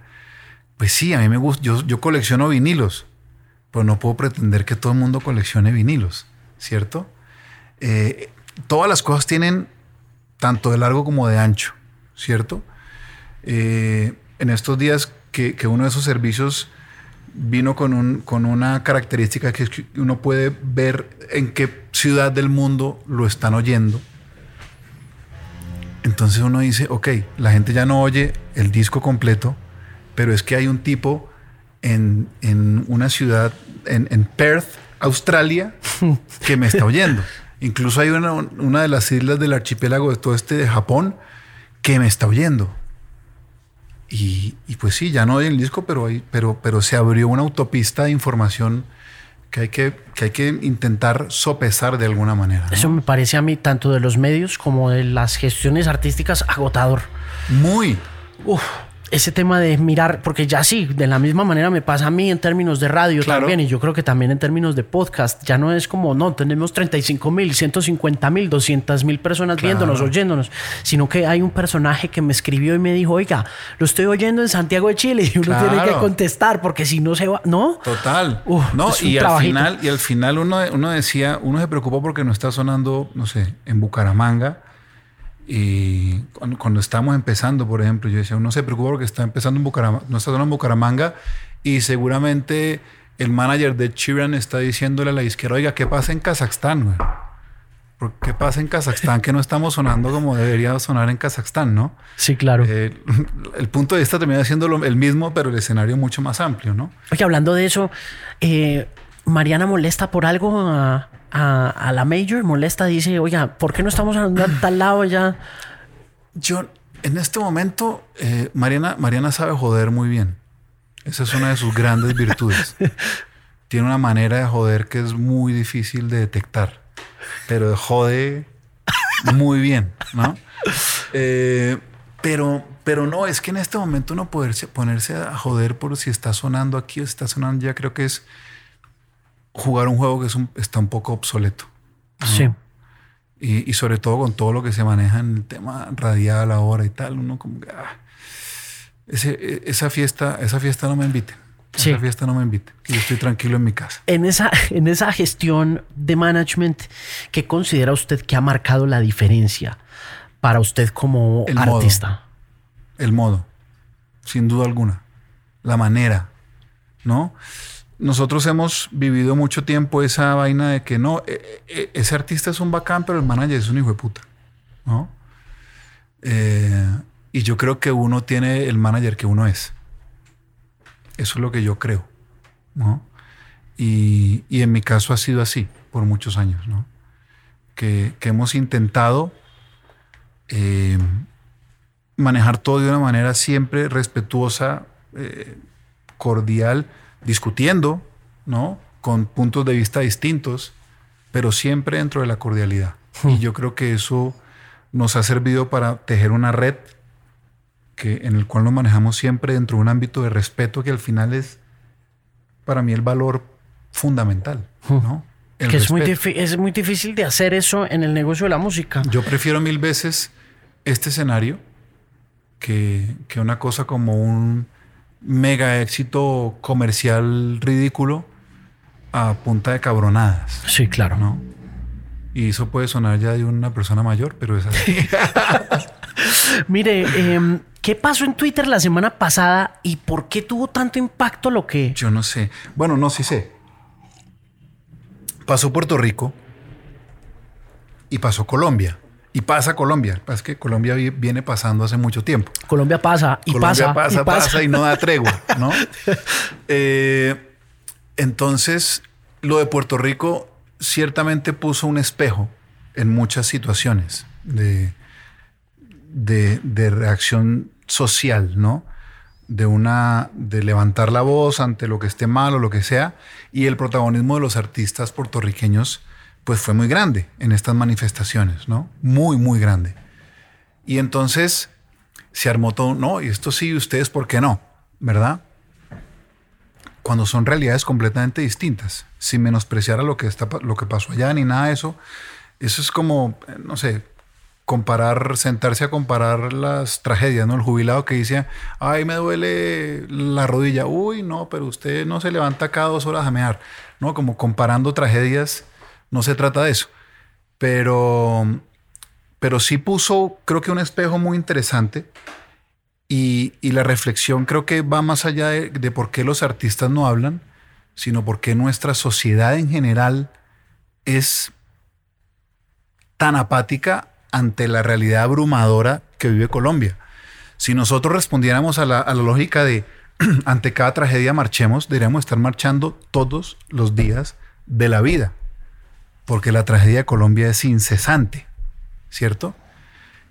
Pues sí, a mí me gusta. Yo, yo colecciono vinilos, pero no puedo pretender que todo el mundo coleccione vinilos, ¿cierto? Eh, todas las cosas tienen tanto de largo como de ancho, ¿cierto? Eh, en estos días que, que uno de esos servicios vino con, un, con una característica que es que uno puede ver en qué ciudad del mundo lo están oyendo. Entonces uno dice, ok, la gente ya no oye el disco completo, pero es que hay un tipo en, en una ciudad, en, en Perth, Australia, que me está oyendo. Incluso hay una, una de las islas del archipiélago de todo este de Japón que me está oyendo. Y, y pues sí, ya no oye el disco, pero, hay, pero, pero se abrió una autopista de información que hay que, que hay que intentar sopesar de alguna manera. Eso me parece a mí, tanto de los medios como de las gestiones artísticas, agotador. Muy. Uf ese tema de mirar, porque ya sí, de la misma manera me pasa a mí en términos de radio también, y yo creo que también en términos de podcast, ya no es como, no, tenemos 35 mil, 150 mil, 200 mil personas viéndonos, oyéndonos, sino que hay un personaje que me escribió y me dijo, oiga, lo estoy oyendo en Santiago de Chile y uno tiene que contestar porque si no se va, ¿no? Total. no, y al, final, y al final uno, uno decía, uno se preocupó porque no está sonando, no sé, en Bucaramanga y cuando, estamos empezando, por ejemplo, yo decía, no se preocupa porque está empezando en Bucaramanga, no está en Bucaramanga y seguramente el manager de Chiran está diciéndole a la izquierda, oiga, ¿qué pasa en Kazajstán? ¿Qué pasa en Kazajstán que no estamos sonando como debería sonar en Kazajstán, no? Sí, claro. Eh, el punto de vista termina siendo el mismo, pero el escenario mucho más amplio, ¿no? Oye, hablando de eso, eh, Mariana molesta por algo a, a, la Major, molesta, dice, oiga, ¿por qué no estamos a tal lado ya? Yo, en este momento, eh, Mariana, Mariana sabe joder muy bien. Esa es una de sus grandes virtudes. Tiene una manera de joder que es muy difícil de detectar, pero jode muy bien, ¿no? Eh, pero, pero no, es que en este momento no poderse ponerse a joder por si está sonando aquí o si está sonando ya creo que es jugar un juego que es está un poco obsoleto. Sí. Y, sobre todo con todo lo que se maneja en el tema radial ahora y tal, uno como que... Ah, ese, esa, fiesta, esa fiesta no me invite. Esa fiesta no me invite. Yo estoy tranquilo en mi casa. En esa, en esa gestión de management, ¿qué considera usted que ha marcado la diferencia para usted como artista? el modo, sin duda alguna. La manera, ¿no? Nosotros hemos vivido mucho tiempo esa vaina de que no, e, e, ese artista es un bacán, pero el manager es un hijo de puta. ¿no? Eh, y yo creo que uno tiene el manager que uno es. Eso es lo que yo creo. ¿no? Y, en mi caso ha sido así por muchos años. ¿no? Que, hemos intentado eh, manejar todo de una manera siempre respetuosa, eh, cordial discutiendo, ¿no? Con puntos de vista distintos, pero siempre dentro de la cordialidad. Y yo creo que eso nos ha servido para tejer una red que, en el cual nos manejamos siempre dentro de un ámbito de respeto que al final es para mí el valor fundamental, ¿no? que es muy, es muy difícil de hacer eso en el negocio de la música. Yo prefiero mil veces este escenario que, que una cosa como un mega éxito comercial ridículo a punta de cabronadas. Sí, claro. ¿no? Y eso puede sonar ya de una persona mayor, pero es así. Mire, em, ¿qué pasó en Twitter la semana pasada y por qué tuvo tanto impacto lo que... Yo no sé. Bueno, no, sí sé. Pasó Puerto Rico y pasó Colombia. Y pasa Colombia. Es que Colombia viene pasando hace mucho tiempo. Colombia pasa y Colombia pasa, pasa, pasa, y no da tregua, ¿no? Eh, entonces, lo de Puerto Rico ciertamente puso un espejo en muchas situaciones de, de, reacción social, ¿no? De una, de levantar la voz ante lo que esté mal o lo que sea, y el protagonismo de los artistas puertorriqueños pues fue muy grande en estas manifestaciones, ¿no? Muy, muy grande. Y entonces se armó todo, no, y esto sí, ustedes, ¿por qué no? ¿Verdad? Cuando son realidades completamente distintas, sin menospreciar a lo que, está, lo que pasó allá ni nada de eso. Eso es como, no sé, comparar, sentarse a comparar las tragedias, ¿no? El jubilado que dice, ay, me duele la rodilla, uy, no, pero usted no se levanta cada dos horas a mear, ¿no? Como comparando tragedias no se trata de eso. Pero, pero sí puso, creo que un espejo muy interesante. Y, la reflexión creo que va más allá de, de, por qué los artistas no hablan, sino por qué nuestra sociedad en general es tan apática ante la realidad abrumadora que vive Colombia. Si nosotros respondiéramos a la, a la lógica de ante cada tragedia marchemos, deberíamos estar marchando todos los días de la vida porque la tragedia de Colombia es incesante, ¿cierto?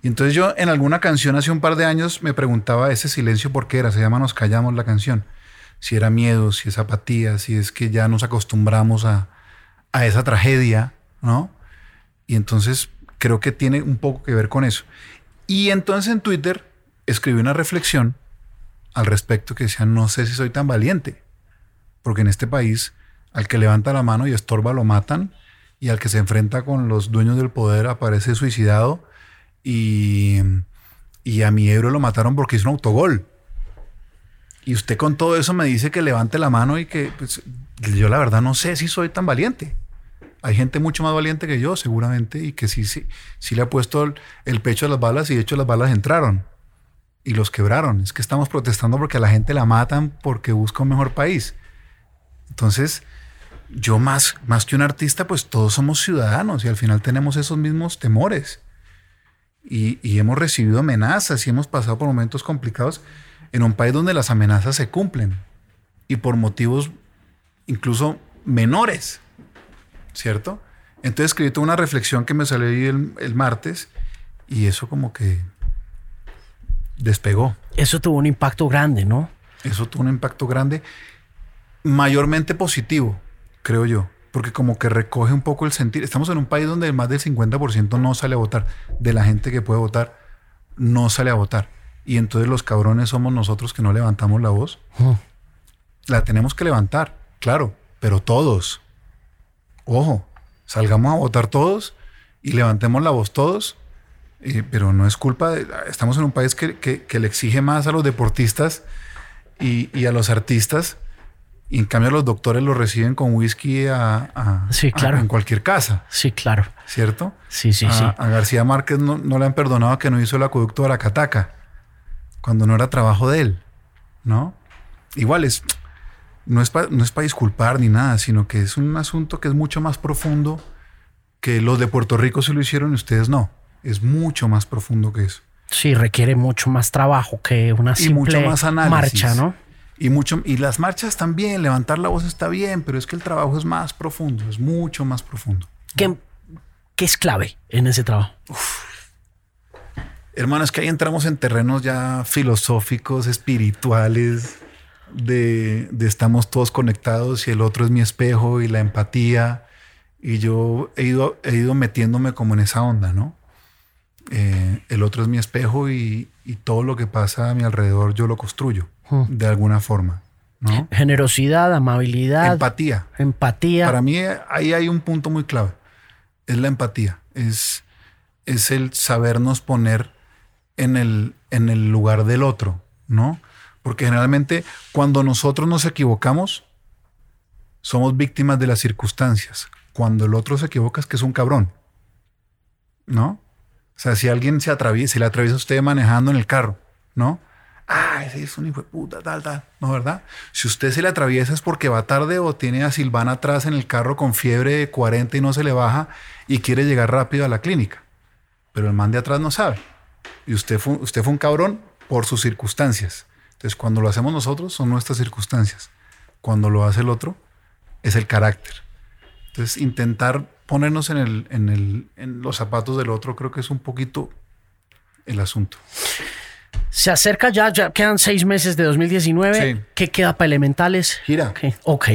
Y entonces yo en alguna canción hace un par de años me preguntaba ese silencio por qué era, se llama Nos callamos la canción. si era miedo, si es apatía, si es que ya nos acostumbramos a, a esa tragedia, ¿no? Y entonces creo que tiene un poco que ver con eso. Y entonces en Twitter escribí una reflexión al respecto que decía, no sé si soy tan valiente, porque en este país al que levanta la mano y estorba lo matan, y al que se enfrenta con los dueños del poder aparece suicidado, y, y a mi héroe lo mataron porque hizo un autogol. Y usted con todo eso me dice que levante la mano y que pues, yo la verdad no sé si soy tan valiente. Hay gente mucho más valiente que yo, seguramente, y que sí, sí, sí le ha puesto el, el pecho a las balas y de hecho las balas entraron y los quebraron. Es que estamos protestando porque a la gente la matan porque busca un mejor país. Entonces, yo más, más que un artista, pues todos somos ciudadanos y al final tenemos esos mismos temores. Y, y hemos recibido amenazas y hemos pasado por momentos complicados en un país donde las amenazas se cumplen y por motivos incluso menores, ¿cierto? Entonces escribí toda una reflexión que me salió ahí el, el martes y eso como que despegó. Eso tuvo un impacto grande, ¿no? Eso tuvo un impacto grande, mayormente positivo, creo yo, porque como que recoge un poco el sentir. Estamos en un país donde más del 50% no sale a votar, de la gente que puede votar, no sale a votar. Y entonces los cabrones somos nosotros que no levantamos la voz. La tenemos que levantar, claro, pero todos. Ojo, salgamos a votar todos y levantemos la voz todos eh, pero no es culpa de... Estamos en un país que, que, que le exige más a los deportistas y, y, a los artistas. Y en cambio los doctores los reciben con whisky a, a, sí, claro. a, en cualquier casa. Sí, claro. ¿Cierto? Sí, sí, a, sí. A García Márquez no, no, le han perdonado que no hizo el acueducto de la Cataca, cuando no era trabajo de él, ¿no? Igual es... No es para no pa disculpar ni nada, sino que es un asunto que es mucho más profundo que los de Puerto Rico se lo hicieron y ustedes no es mucho más profundo que eso. Sí, requiere mucho más trabajo que una simple y mucho más análisis. marcha, ¿no? Y, mucho, y las marchas también, levantar la voz está bien, pero es que el trabajo es más profundo, es mucho más profundo. ¿Qué, qué es clave en ese trabajo? Uf. Hermano, es que ahí entramos en terrenos ya filosóficos, espirituales, de, de estamos todos conectados y el otro es mi espejo y la empatía. Y yo he ido, he ido metiéndome como en esa onda, ¿no? Eh, el otro es mi espejo y, y, todo lo que pasa a mi alrededor yo lo construyo hmm. de alguna forma. ¿no? Generosidad, amabilidad. Empatía. Empatía. Para mí ahí hay un punto muy clave. Es la empatía. Es, es el sabernos poner en el, en el lugar del otro, ¿no? Porque generalmente cuando nosotros nos equivocamos, somos víctimas de las circunstancias. Cuando el otro se equivoca es que es un cabrón, ¿no? Sea, si alguien se atraviesa, si le atraviesa a usted manejando en el carro, ¿no? Ah, ese es un hijo de puta, tal, tal, ¿no, verdad? Si usted se le atraviesa es porque va tarde o tiene a Silvana atrás en el carro con fiebre de 40 y no se le baja y quiere llegar rápido a la clínica. Pero el man de atrás no sabe. Y usted fue, usted fue un cabrón por sus circunstancias. Entonces, cuando lo hacemos nosotros, son nuestras circunstancias. Cuando lo hace el otro, es el carácter. Entonces, intentar ponernos en, el, en, el, en los zapatos del otro creo que es un poquito el asunto. Se acerca ya, ya quedan seis meses de 2019. Sí. ¿Qué queda para Elementales? Gira. Okay. ok.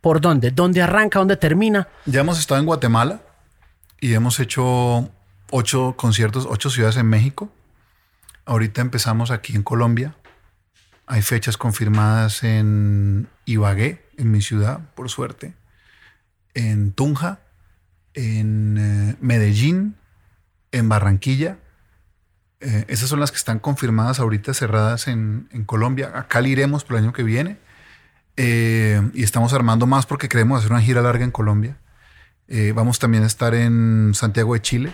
¿Por dónde? ¿Dónde arranca? ¿Dónde termina? Ya hemos estado en Guatemala y hemos hecho ocho conciertos, ocho ciudades en México. Ahorita empezamos aquí en Colombia. Hay fechas confirmadas en Ibagué, en mi ciudad, por suerte. En Tunja, en eh, Medellín, en Barranquilla. Eh, esas son las que están confirmadas ahorita, cerradas en, Colombia. A Cali iremos por el año que viene. Eh, y estamos armando más porque queremos hacer una gira larga en Colombia. Vamos también a estar en Santiago de Chile,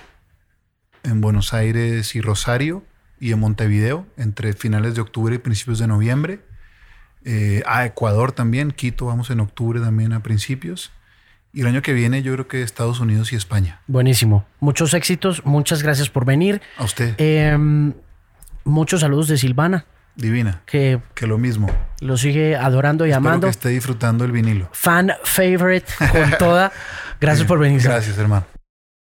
en Buenos Aires y Rosario y en Montevideo entre finales de octubre y principios de noviembre. A Ecuador también, Quito vamos en octubre también a principios. Y el año que viene yo creo que Estados Unidos y España. Buenísimo. Muchos éxitos. Muchas gracias por venir. A usted. Eh, muchos saludos de Silvana. Divina. Que, que lo mismo. Lo sigue adorando y Espero amando. que esté disfrutando el vinilo. Fan favorite con toda. Gracias por venir. Gracias, hermano.